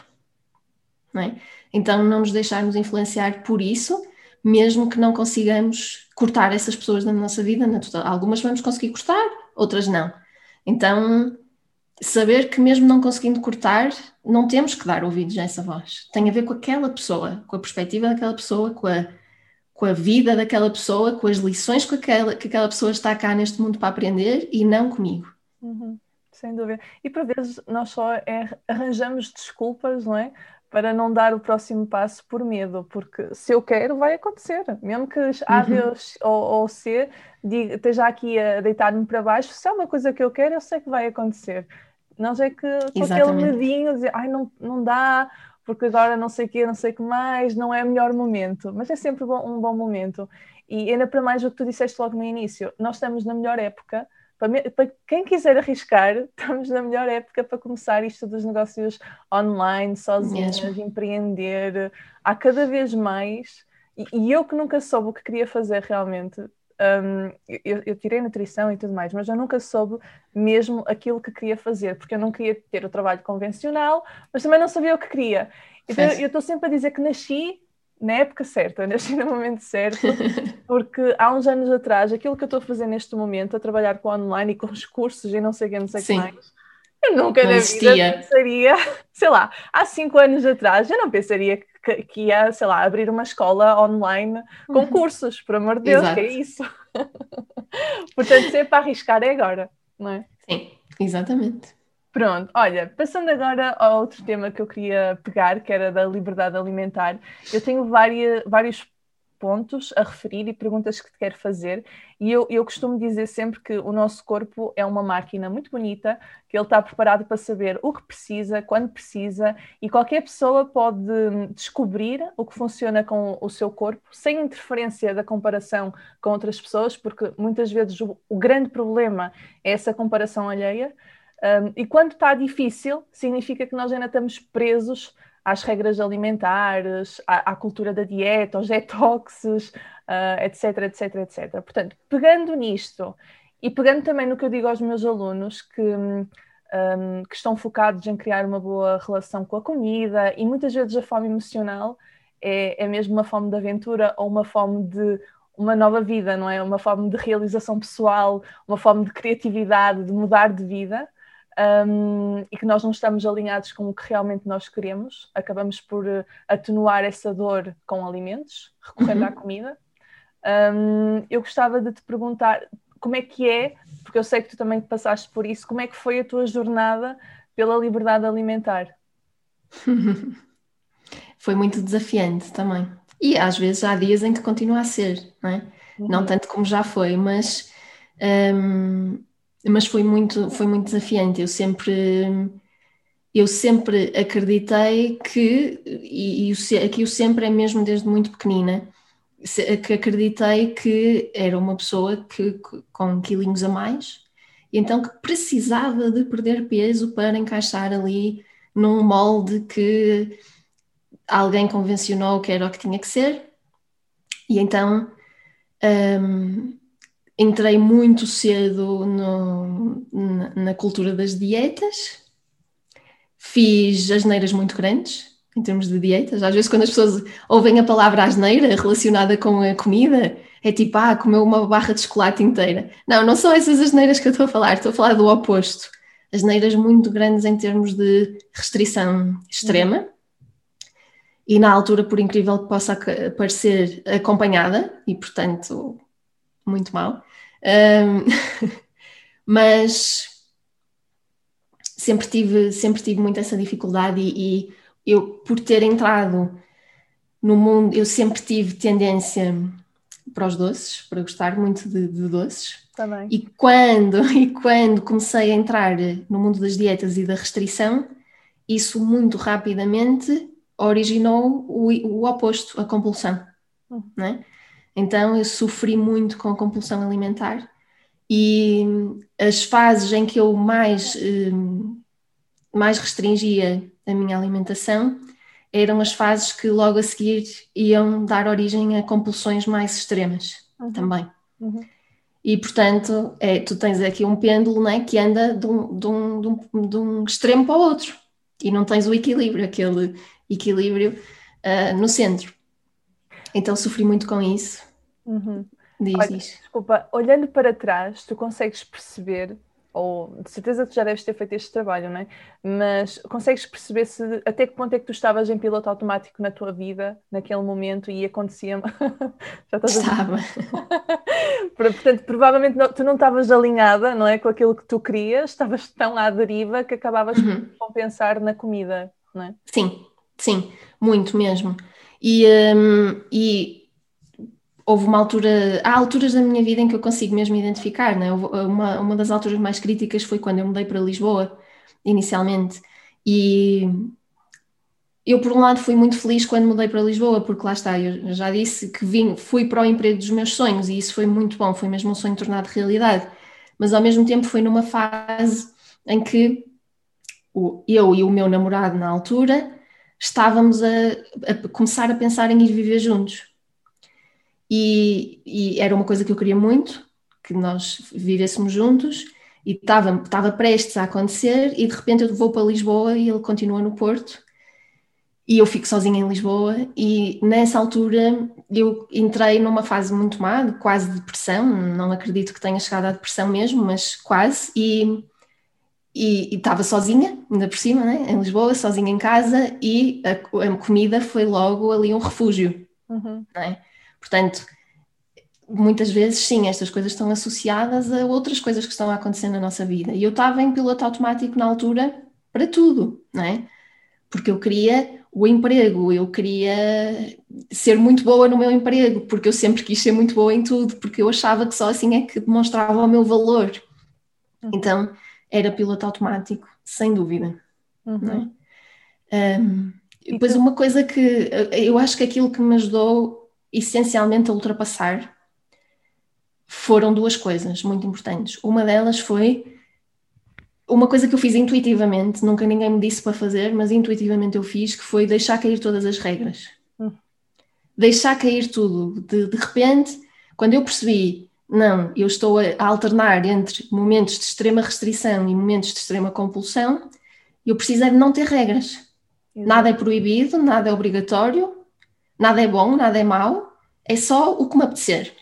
Não é? Então, não nos deixarmos influenciar por isso, mesmo que não consigamos cortar essas pessoas da nossa vida. Algumas vamos conseguir cortar, outras não. Então, saber que mesmo não conseguindo cortar, não temos que dar ouvidos a essa voz. Tem a ver com aquela pessoa, com a perspectiva daquela pessoa, com a, com a vida daquela pessoa, com as lições que aquela, que aquela pessoa está cá neste mundo para aprender e não comigo. Uhum, sem dúvida. E por vezes nós só é, arranjamos desculpas, não é? Para não dar o próximo passo por medo, porque se eu quero, vai acontecer. Mesmo que A, B uhum. ou, ou C diga, esteja aqui a deitar-me para baixo, se é uma coisa que eu quero, eu sei que vai acontecer. Nós é que com Exatamente. aquele medinho, dizer, ai, não, não dá, porque agora não sei o que, não sei o que mais, não é o melhor momento, mas é sempre bom, um bom momento. E ainda para mais o que tu disseste logo no início, nós estamos na melhor época, para, para quem quiser arriscar, estamos na melhor época para começar isto dos negócios online, sozinhas, empreender, há cada vez mais, e, e eu que nunca soube o que queria fazer realmente, um, eu, eu, tirei nutrição e tudo mais, mas eu nunca soube mesmo aquilo que queria fazer, porque eu não queria ter o trabalho convencional, mas também não sabia o que queria. Então eu estou sempre a dizer que nasci na época certa, nasci no momento certo, porque há uns anos atrás, aquilo que eu estou a fazer neste momento, a trabalhar com online e com os cursos e não sei o que, não sei o que mais, eu nunca não na vida pensaria, sei lá, há cinco anos atrás, eu não pensaria que, que ia, sei lá, abrir uma escola online com uhum. cursos, por amor de Deus, Exato. que é isso. Portanto, sempre para arriscar é agora, não é? Sim, exatamente. Pronto, olha, passando agora ao outro tema que eu queria pegar, que era da liberdade alimentar, eu tenho várias, vários pontos a referir e perguntas que te quero fazer. E eu, eu costumo dizer sempre que o nosso corpo é uma máquina muito bonita, que ele está preparado para saber o que precisa, quando precisa, e qualquer pessoa pode descobrir o que funciona com o seu corpo, sem interferência da comparação com outras pessoas, porque muitas vezes o, o grande problema é essa comparação alheia. Um, e quando está difícil, significa que nós ainda estamos presos às regras alimentares, à, à cultura da dieta, aos detoxes, uh, etc, etc, etc. Portanto, pegando nisto e pegando também no que eu digo aos meus alunos, que, um, que estão focados em criar uma boa relação com a comida e muitas vezes a fome emocional é, é mesmo uma fome de aventura ou uma fome de uma nova vida, não é? Uma fome de realização pessoal, uma fome de criatividade, de mudar de vida um, e que nós não estamos alinhados com o que realmente nós queremos, acabamos por uh, atenuar essa dor com alimentos, recorrendo uhum. à comida. Um, eu gostava de te perguntar como é que é, porque eu sei que tu também passaste por isso, como é que foi a tua jornada pela liberdade alimentar? foi muito desafiante também. E às vezes há dias em que continua a ser, não é? Uhum. Não tanto como já foi, mas um, mas foi muito, foi muito desafiante. Eu sempre, eu sempre acreditei que, e, e aqui o sempre é mesmo desde muito pequenina, que acreditei que era uma pessoa que, com quilinhos a mais, e então que precisava de perder peso para encaixar ali num molde que alguém convencionou que era o que tinha que ser. E então um, entrei muito cedo no, na, na, cultura das dietas, fiz asneiras muito grandes em termos de dietas. Às vezes, quando as pessoas ouvem a palavra asneira relacionada com a comida, é tipo, ah, comeu uma barra de chocolate inteira. Não, não são essas asneiras que eu estou a falar, estou a falar do oposto. Asneiras muito grandes em termos de restrição extrema. E na altura, por incrível que possa parecer, acompanhada, e portanto, muito mal. Um, mas sempre tive, sempre tive muito essa dificuldade e, e, eu, por ter entrado no mundo, eu sempre tive tendência para os doces, para gostar muito de, de doces. Também. E quando, e quando comecei a entrar no mundo das dietas e da restrição, isso muito rapidamente originou o, o oposto, a compulsão. Uhum. Né? Então eu sofri muito com a compulsão alimentar e as fases em que eu mais, hum, mais restringia a minha alimentação eram as fases que logo a seguir iam dar origem a compulsões mais extremas uhum. também. Uhum. E, portanto, é, tu tens aqui um pêndulo né, que anda de um, de, um, de, um, de um extremo para o outro e não tens o equilíbrio, aquele equilíbrio uh, no centro. Então sofri muito com isso. Uhum. Diz, Olha, diz. Desculpa, olhando para trás, tu consegues perceber, ou de certeza que já deves ter feito este trabalho, não é? Mas consegues perceber se até que ponto é que tu estavas em piloto automático na tua vida, naquele momento, e acontecia. já estás Estava. Portanto, provavelmente não, tu não estavas alinhada, não é? Com aquilo que tu querias, estavas tão à deriva que acabavas uhum. por compensar na comida, não é? Sim, sim, muito mesmo. E, um, e houve uma altura, há alturas da minha vida em que eu consigo mesmo identificar, né? uma, uma das alturas mais críticas foi quando eu mudei para Lisboa, inicialmente, e eu por um lado fui muito feliz quando mudei para Lisboa, porque lá está, eu já disse que vim, fui para o emprego dos meus sonhos e isso foi muito bom, foi mesmo um sonho tornado realidade, mas ao mesmo tempo foi numa fase em que eu e o meu namorado na altura estávamos a, a começar a pensar em ir viver juntos e, e, era uma coisa que eu queria muito, que nós vivêssemos juntos, e estava, estava prestes a acontecer, e de repente eu vou para Lisboa e ele continua no Porto, e eu fico sozinha em Lisboa, e nessa altura eu entrei numa fase muito má, quase depressão, não acredito que tenha chegado à depressão mesmo, mas quase, e, e, e estava sozinha, ainda por cima, né, em Lisboa, sozinha em casa, e a, a comida foi logo ali um refúgio, uhum. né? Portanto, muitas vezes, sim, estas coisas estão associadas a outras coisas que estão a acontecer na nossa vida. E eu estava em piloto automático na altura para tudo, não é? Porque eu queria o emprego, eu queria ser muito boa no meu emprego, porque eu sempre quis ser muito boa em tudo, porque eu achava que só assim é que demonstrava o meu valor. Uhum. Então, era piloto automático, sem dúvida. Uhum. É? Um, depois, uma coisa que eu acho que aquilo que me ajudou essencialmente a ultrapassar foram duas coisas muito importantes. Uma delas foi uma coisa que eu fiz intuitivamente, nunca ninguém me disse para fazer, mas intuitivamente eu fiz, que foi deixar cair todas as regras. Hum. Deixar cair tudo. De, de repente, quando eu percebi, não, eu estou a, a alternar entre momentos de extrema restrição e momentos de extrema compulsão, eu precisei de não ter regras. Nada é proibido, nada é obrigatório, nada é bom, nada é mau, é só o que me apetecer.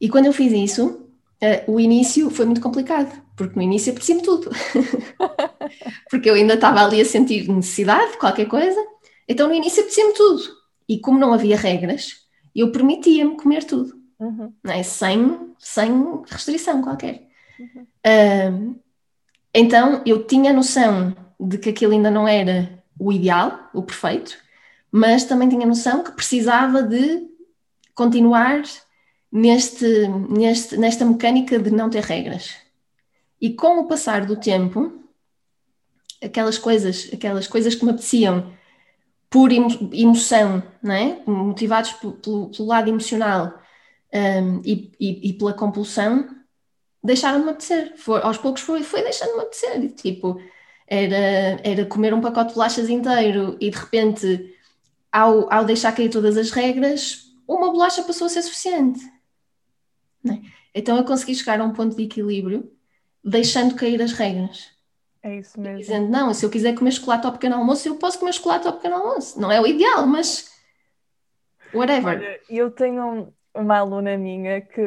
E quando eu fiz isso, uh, o início foi muito complicado, porque no início apetecia-me tudo. porque eu ainda estava ali a sentir necessidade de qualquer coisa, então no início apetecia-me tudo. E como não havia regras, eu permitia-me comer tudo, uhum. é? sem, sem restrição qualquer. Uhum. Uh, então eu tinha noção de que aquilo ainda não era o ideal, o perfeito, mas também tinha noção que precisava de continuar neste, neste, nesta mecânica de não ter regras. E com o passar do tempo, aquelas coisas, aquelas coisas que me apeteciam por emoção, não é? motivados pelo, pelo lado emocional um, e, e, e, pela compulsão, deixaram de apetecer. Aos poucos foi, foi deixando de apetecer. Tipo, era, era comer um pacote de bolachas inteiro e de repente, ao, ao deixar cair todas as regras, uma bolacha passou a ser suficiente. É? Então eu consegui chegar a um ponto de equilíbrio deixando cair as regras. É isso mesmo. Dizendo, não, se eu quiser comer chocolate ao pequeno almoço, eu posso comer chocolate ao pequeno almoço. Não é o ideal, mas whatever. Olha, eu tenho uma aluna minha que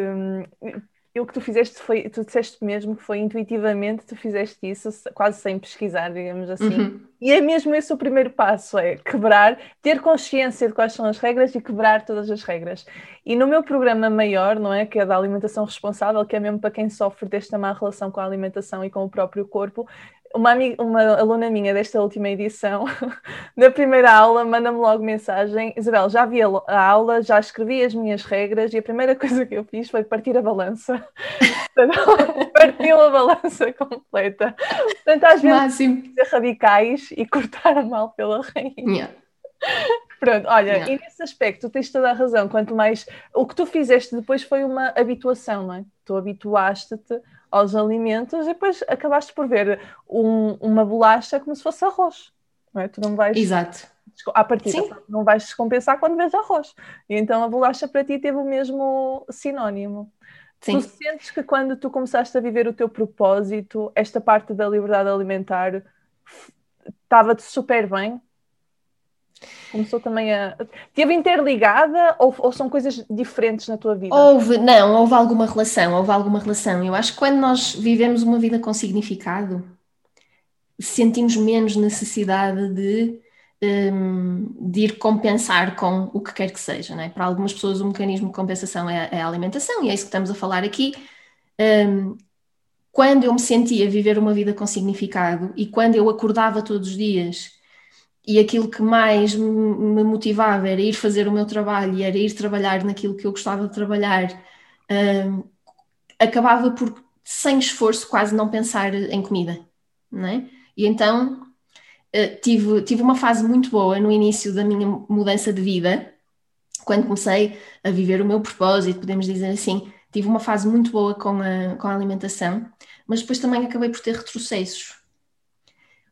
hum, o que tu fizeste foi, tu disseste mesmo que foi intuitivamente, tu fizeste isso quase sem pesquisar, digamos assim. Uhum. E é mesmo esse o primeiro passo, é quebrar, ter consciência de quais são as regras e quebrar todas as regras. E no meu programa maior, não é, que é da alimentação responsável, que é mesmo para quem sofre desta má relação com a alimentação e com o próprio corpo, uma, amiga, uma aluna minha desta última edição, na primeira aula, manda-me logo mensagem: Isabel, já vi a, a, aula, já escrevi as minhas regras e a primeira coisa que eu fiz foi partir a balança. Partiu a balança completa. Portanto, às vezes, ser radicais e cortar a mal pela rainha. Yeah. Pronto, olha, yeah. e nesse aspecto tu tens toda a razão. Quanto mais. O que tu fizeste depois foi uma habituação, não é? Tu habituaste-te aos alimentos e depois acabaste por ver um, uma bolacha como se fosse arroz. Não é? Tu não vais. Exato. À partida, Sim. não vais descompensar quando vês arroz. E então a bolacha para ti teve o mesmo sinónimo. Sim. Tu sentes que quando tu começaste a viver o teu propósito, esta parte da liberdade alimentar estava-te super bem? Começou também a. Teve interligada ou, ou, são coisas diferentes na tua vida? Houve, não, houve alguma relação, houve alguma relação. Eu acho que quando nós vivemos uma vida com significado, sentimos menos necessidade de, um, de ir compensar com o que quer que seja. Não é? Para algumas pessoas, o mecanismo de compensação é, é a alimentação, e é isso que estamos a falar aqui. Um, quando eu me sentia viver uma vida com significado e quando eu acordava todos os dias e aquilo que mais me motivava era ir fazer o meu trabalho e era ir trabalhar naquilo que eu gostava de trabalhar, um, acabava por, sem esforço, quase não pensar em comida, não é? E então uh, tive, tive uma fase muito boa no início da minha mudança de vida, quando comecei a viver o meu propósito, podemos dizer assim, tive uma fase muito boa com a, com a alimentação, mas depois também acabei por ter retrocessos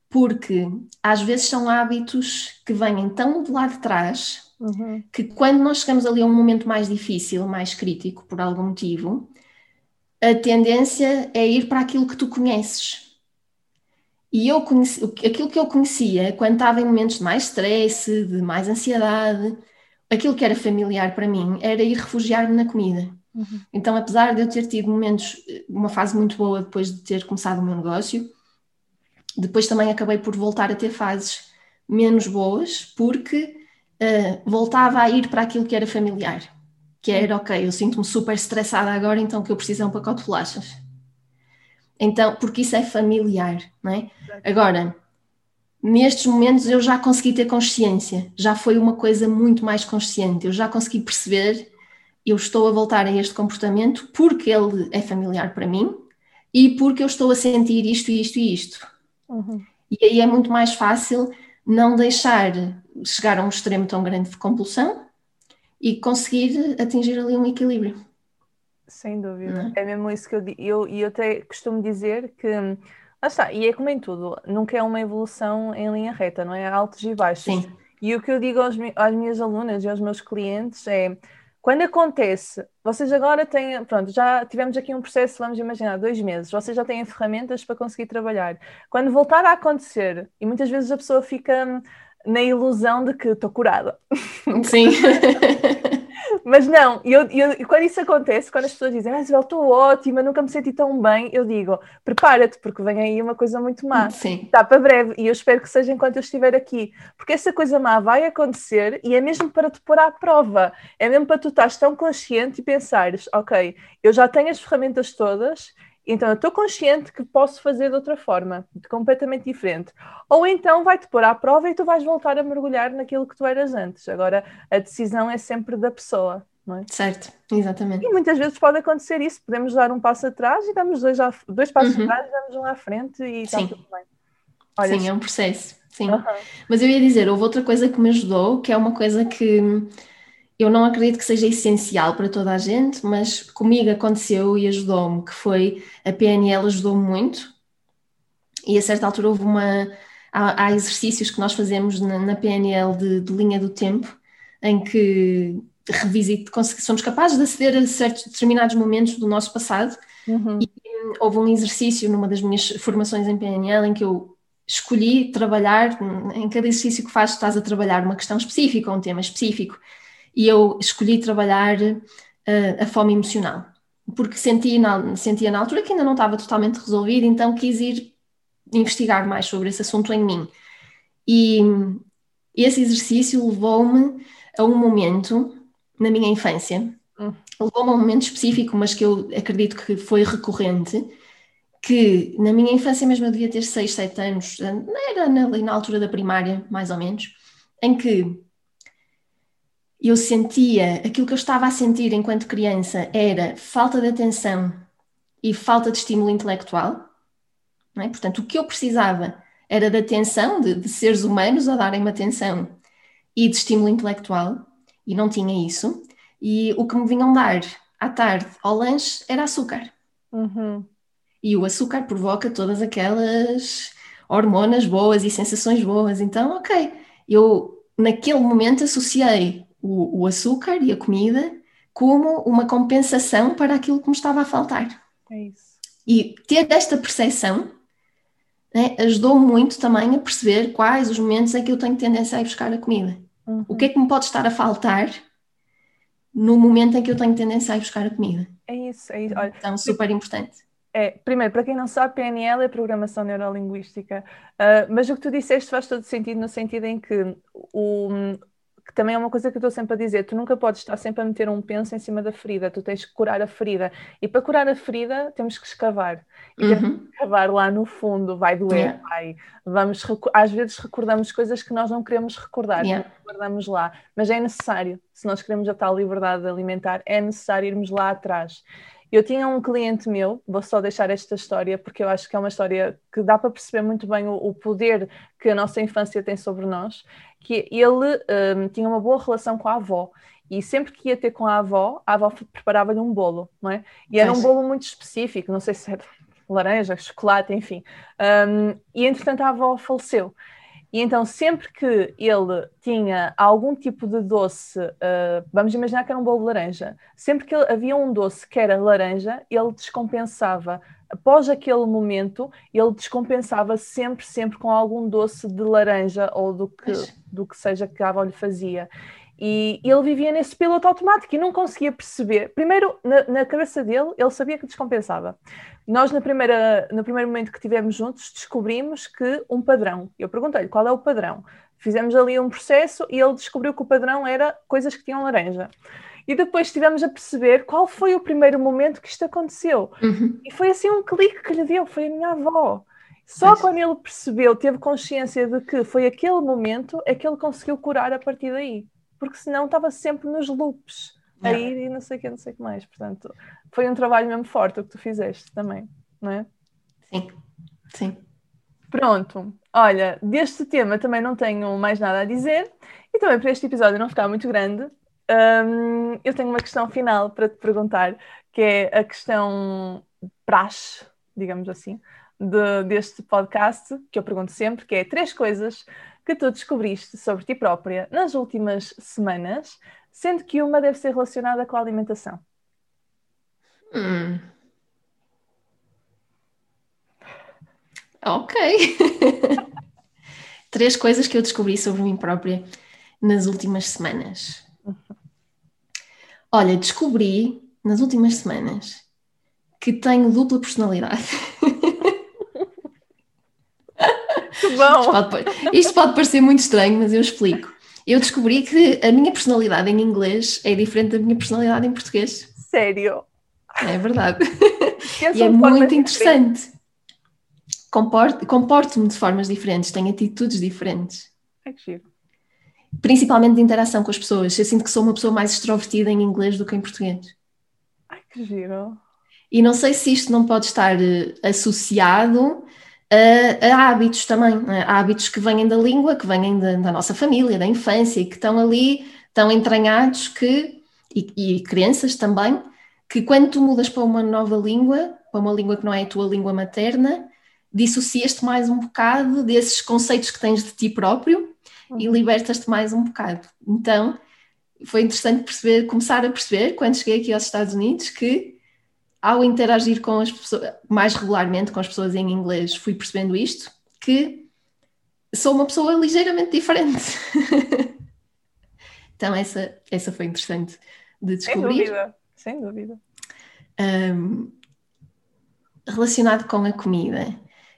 porque às vezes são hábitos que vêm tão de lá de trás uhum. que quando nós chegamos ali a um momento mais difícil, mais crítico, por algum motivo, a tendência é ir para aquilo que tu conheces. E eu conheci, aquilo que eu conhecia quando estava em momentos de mais stress, de mais ansiedade, aquilo que era familiar para mim era ir refugiar-me na comida. Uhum. Então, apesar de eu ter tido momentos, uma fase muito boa depois de ter começado o meu negócio, depois também acabei por voltar a ter fases menos boas, porque uh, voltava a ir para aquilo que era familiar. que era, ok, eu sinto-me super estressada agora, então o que eu preciso é um pacote de bolachas. Então, porque isso é familiar, não é? Agora, nestes momentos eu já consegui ter consciência, já foi uma coisa muito mais consciente, eu já consegui perceber, eu estou a voltar a este comportamento porque ele é familiar para mim e porque eu estou a sentir isto, isto e isto. Uhum. E aí é muito mais fácil não deixar chegar a um extremo tão grande de compulsão e conseguir atingir ali um equilíbrio. Sem dúvida. É? é mesmo isso que eu digo. E eu, eu até costumo dizer que ah, está, e é como em tudo, nunca é uma evolução em linha reta, não é? Altos e baixos. Sim. E o que eu digo aos, às minhas alunas e aos meus clientes é quando acontece, vocês agora têm, pronto, já tivemos aqui um processo, vamos imaginar, dois meses, vocês já têm ferramentas para conseguir trabalhar. Quando voltar a acontecer, e muitas vezes a pessoa fica na ilusão de que estou curada. Sim. Mas não, eu, eu, quando isso acontece, quando as pessoas dizem, ah, Isabel, estou ótima, nunca me senti tão bem, eu digo, prepara-te, porque vem aí uma coisa muito má. Sim. Está para breve, e eu espero que seja enquanto eu estiver aqui. Porque essa coisa má vai acontecer e é mesmo para te pôr à prova. É mesmo para tu estás tão consciente e pensares, ok, eu já tenho as ferramentas todas, então eu estou consciente que posso fazer de outra forma, completamente diferente. Ou então vai-te pôr à prova e tu vais voltar a mergulhar naquilo que tu eras antes. Agora a decisão é sempre da pessoa. Não é? Certo, exatamente. E muitas vezes pode acontecer isso, podemos dar um passo atrás e damos dois, dois passos uhum. atrás e damos um à frente e está tudo bem. Olha, Sim, é um processo. Sim. Uhum. Mas eu ia dizer, houve outra coisa que me ajudou, que é uma coisa que eu não acredito que seja essencial para toda a gente, mas comigo aconteceu e ajudou-me, que foi a PNL ajudou-me muito. E a certa altura houve uma. Há, há exercícios que nós fazemos na, na PNL de, de, linha do tempo, em que revisite, somos capazes de aceder a certos determinados momentos do nosso passado. Uhum. E houve um exercício numa das minhas formações em PNL em que eu escolhi trabalhar, em cada exercício que fazes, estás a trabalhar uma questão específica, um tema específico e eu escolhi trabalhar uh, a fome emocional, porque sentia na, sentia na altura que ainda não estava totalmente resolvido, então quis ir investigar mais sobre esse assunto em mim. E esse exercício levou-me a um momento na minha infância, hum. levou-me a um momento específico, mas que eu acredito que foi recorrente, que na minha infância mesmo eu devia ter 6, 7 anos, era na altura da primária, mais ou menos, em que eu sentia, aquilo que eu estava a sentir enquanto criança era falta de atenção e falta de estímulo intelectual. É? Portanto, o que eu precisava era de atenção, de, de seres humanos a darem-me atenção e de estímulo intelectual, e não tinha isso. E o que me vinham dar à tarde ao lanche era açúcar. Uhum. E o açúcar provoca todas aquelas hormonas boas e sensações boas. Então, ok, eu naquele momento associei o, o açúcar e a comida como uma compensação para aquilo que me estava a faltar. É isso. E ter esta percepção né, ajudou-me muito também a perceber quais os momentos em que eu tenho tendência a ir buscar a comida. Uhum. O que é que me pode estar a faltar no momento em que eu tenho tendência a ir buscar a comida. É isso, é isso. Olha, então, super importante. É, primeiro, para quem não sabe, PNL é Programação Neurolinguística, uh, mas o que tu disseste faz todo sentido no sentido em que o, também é uma coisa que eu estou sempre a dizer, tu nunca podes estar sempre a meter um penso em cima da ferida, tu tens que curar a ferida. E para curar a ferida temos que escavar. E uhum. temos que escavar lá no fundo, vai doer, yeah. vai. Vamos, às vezes recordamos coisas que nós não queremos recordar, yeah. guardamos lá. Mas é necessário, se nós queremos a tal liberdade alimentar, é necessário irmos lá atrás. Eu tinha um cliente meu, vou só deixar esta história porque eu acho que é uma história que dá para perceber muito bem o, o poder que a nossa infância tem sobre nós, que ele um, tinha uma boa relação com a avó e sempre que ia ter com a avó, a avó preparava-lhe um bolo, não é? E era um bolo muito específico, não sei se era laranja, chocolate, enfim. Um, e entretanto a avó faleceu. E então, sempre que ele tinha algum tipo de doce, uh, vamos imaginar que era um bolo de laranja, sempre que havia um doce que era laranja, ele descompensava. Após aquele momento, ele descompensava sempre, sempre com algum doce de laranja ou do que, do que seja que a avó lhe fazia. E ele vivia nesse piloto automático e não conseguia perceber. Primeiro, na, na, cabeça dele, ele sabia que descompensava. Nós, na primeira, no primeiro momento que estivemos juntos, descobrimos que um padrão. Eu perguntei-lhe qual é o padrão. Fizemos ali um processo e ele descobriu que o padrão era coisas que tinham laranja. E depois estivemos a perceber qual foi o primeiro momento que isto aconteceu. Uhum. E foi assim um clique que lhe deu, foi a minha avó. Só Pois. quando ele percebeu, teve consciência de que foi aquele momento, é que ele conseguiu curar a partir daí. Porque senão estava sempre nos loops, a ir e não sei o que, não sei o que mais. Portanto, foi um trabalho mesmo forte o que tu fizeste também, não é? Sim, sim. Pronto, olha, deste tema também não tenho mais nada a dizer e também para este episódio não ficar muito grande, hum, eu tenho uma questão final para te perguntar, que é a questão praxe, digamos assim, de- deste podcast, que eu pergunto sempre, que é três coisas que tu descobriste sobre ti própria nas últimas semanas, sendo que uma deve ser relacionada com a alimentação. Hum. Ok. Três coisas que eu descobri sobre mim própria nas últimas semanas. Olha, descobri nas últimas semanas que tenho dupla personalidade. Bom! Pode par- Isto pode parecer muito estranho, mas eu explico. Eu descobri que a minha personalidade em inglês é diferente da minha personalidade em português. Sério! É verdade. E é muito interessante. Comporto- Comporto-me de formas diferentes, tenho atitudes diferentes, Ai, que giro. principalmente de interação com as pessoas. Eu sinto que sou uma pessoa mais extrovertida em inglês do que em português. Ai, que giro! E não sei se isto não pode estar eh, associado a, a hábitos também, não é? Há hábitos que vêm da língua, que vêm da, da nossa família, da infância, e que estão ali, estão entranhados, que, e, e crenças também, que quando tu mudas para uma nova língua, para uma língua que não é a tua língua materna, dissocias-te mais um bocado desses conceitos que tens de ti próprio e Uhum. libertas-te mais um bocado. Então, foi interessante perceber, começar a perceber, quando cheguei aqui aos Estados Unidos, que ao interagir com as pessoas, mais regularmente com as pessoas em inglês, fui percebendo isto, que sou uma pessoa ligeiramente diferente. então, essa, essa foi interessante de Sem descobrir. dúvida, sem dúvida. Um, relacionado com a comida,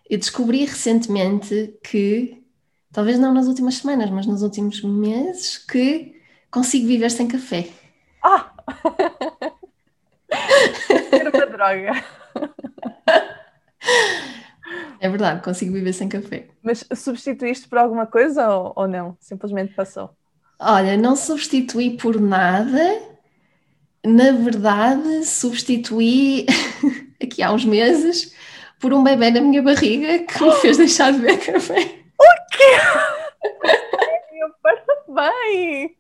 eu descobri recentemente que, talvez não nas últimas semanas, mas nos últimos meses, que consigo viver sem café. Ah! Era uma droga. É verdade, consigo viver sem café. Mas substituíste por alguma coisa ou, ou não? Simplesmente passou. Olha, não substituí por nada. Na verdade, substituí aqui há uns meses por um bebê na minha barriga que me fez deixar de beber café. Meu parabéns!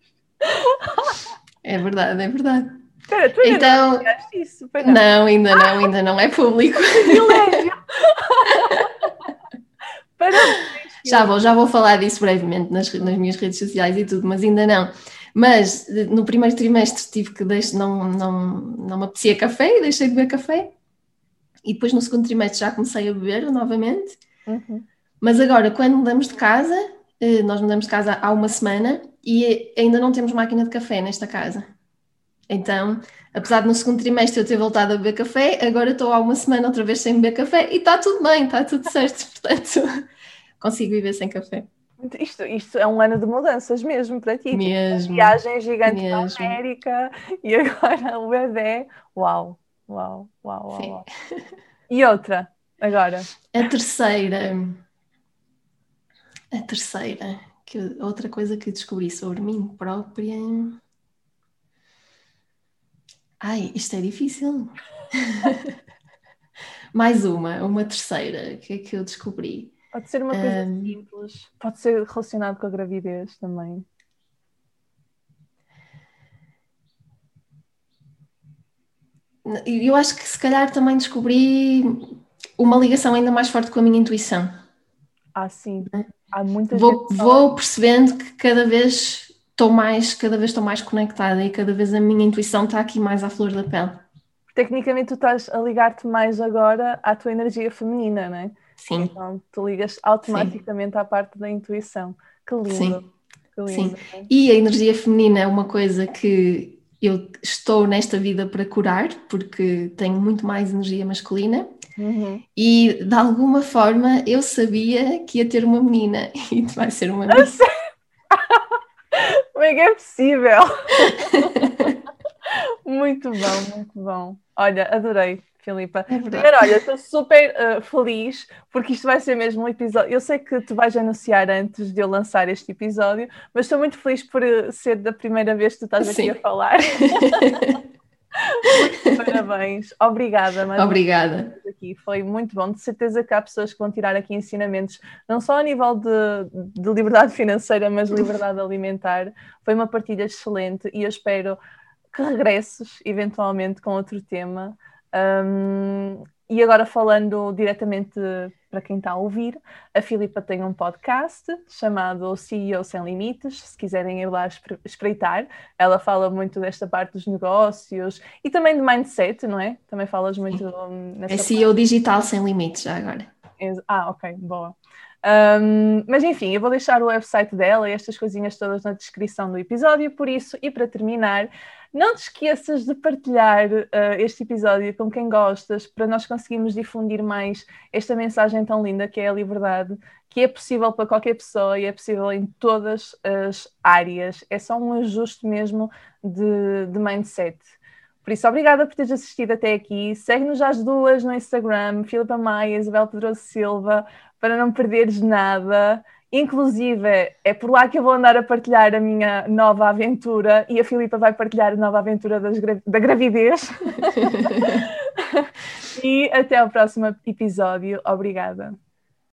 É verdade, é verdade. Espera, tu ainda Então- não isso? Não. Não, ainda não, ainda não é público. Privilégio! Parabéns! Já vou, já vou falar disso brevemente nas, nas minhas redes sociais e tudo, mas ainda não. Mas eh, no primeiro trimestre tive que deixar, não, não, não me apetecia café e deixei de beber café. E depois no segundo trimestre já comecei a beber novamente. Uhum. Mas agora, quando mudamos de casa, eh, nós mudamos de casa há uma semana e ainda não temos máquina de café nesta casa. Então, apesar de no segundo trimestre eu ter voltado a beber café, agora estou há uma semana outra vez sem beber café e está tudo bem, está tudo certo. Portanto, consigo viver sem café. Isto, isto é um ano de mudanças mesmo para ti. Tipo, Mesmo. Viagem gigante Mesmo. para a América e agora o bebê. Uau, uau, uau, uau, Sim. uau. E outra, agora. A terceira. A terceira. Que, outra coisa que descobri sobre mim própria. Ai, isto é difícil. Mais uma, uma terceira. O que é que eu descobri? Pode ser uma coisa Ahm. simples, pode ser relacionado com a gravidez também. Eu acho que se calhar também descobri uma ligação ainda mais forte com a minha intuição. Ah, sim. Há muita Vou, vou percebendo que cada vez estou mais, cada vez estou mais conectada e cada vez a minha intuição está aqui mais à flor da pele. Tecnicamente, tu estás a ligar-te mais agora à tua energia feminina, não é? Sim, Então, tu ligas automaticamente à parte da intuição. Que lindo. Sim. Que Sim. lindo. E a energia feminina é uma coisa que eu estou nesta vida para curar, porque tenho muito mais energia masculina Uhum. e de alguma forma eu sabia que ia ter uma menina e vai ser uma menina. Como é que é possível? Muito bom, muito bom. Olha, adorei. Filipa. É Primeiro, olha, estou super uh, feliz porque isto vai ser mesmo um episódio. Eu sei que tu vais anunciar antes de eu lançar este episódio, mas estou muito feliz por uh, ser da primeira vez que tu estás Sim. aqui a falar. muito parabéns. Obrigada, Obrigada. Aqui. Foi muito bom. De certeza que há pessoas que vão tirar aqui ensinamentos, não só a nível de, de liberdade financeira, mas liberdade alimentar. Foi uma partilha excelente e eu espero que regresses eventualmente com outro tema. Um, e agora falando diretamente para quem está a ouvir, a Filipa tem um podcast chamado CEO Sem Limites, se quiserem ir lá espreitar. Ela fala muito desta parte dos negócios e também de mindset, não é? Também falas muito É CEO parte. Digital Sem Limites, já agora. Ah, ok, boa. Um, mas enfim, eu vou deixar o website dela e estas coisinhas todas na descrição do episódio, por isso, e para terminar, não te esqueças de partilhar uh, este episódio com quem gostas, para nós conseguirmos difundir mais esta mensagem tão linda que é a liberdade, que é possível para qualquer pessoa e é possível em todas as áreas. É só um ajuste mesmo de, de mindset. Por isso, obrigada por teres assistido até aqui. Segue-nos às duas no Instagram, Filipa Maia, Isabel Pedroso Silva, para não perderes nada. Inclusive, é por lá que eu vou andar a partilhar a minha nova aventura e a Filipa vai partilhar a nova aventura gra da gravidez. e até ao próximo episódio. Obrigada.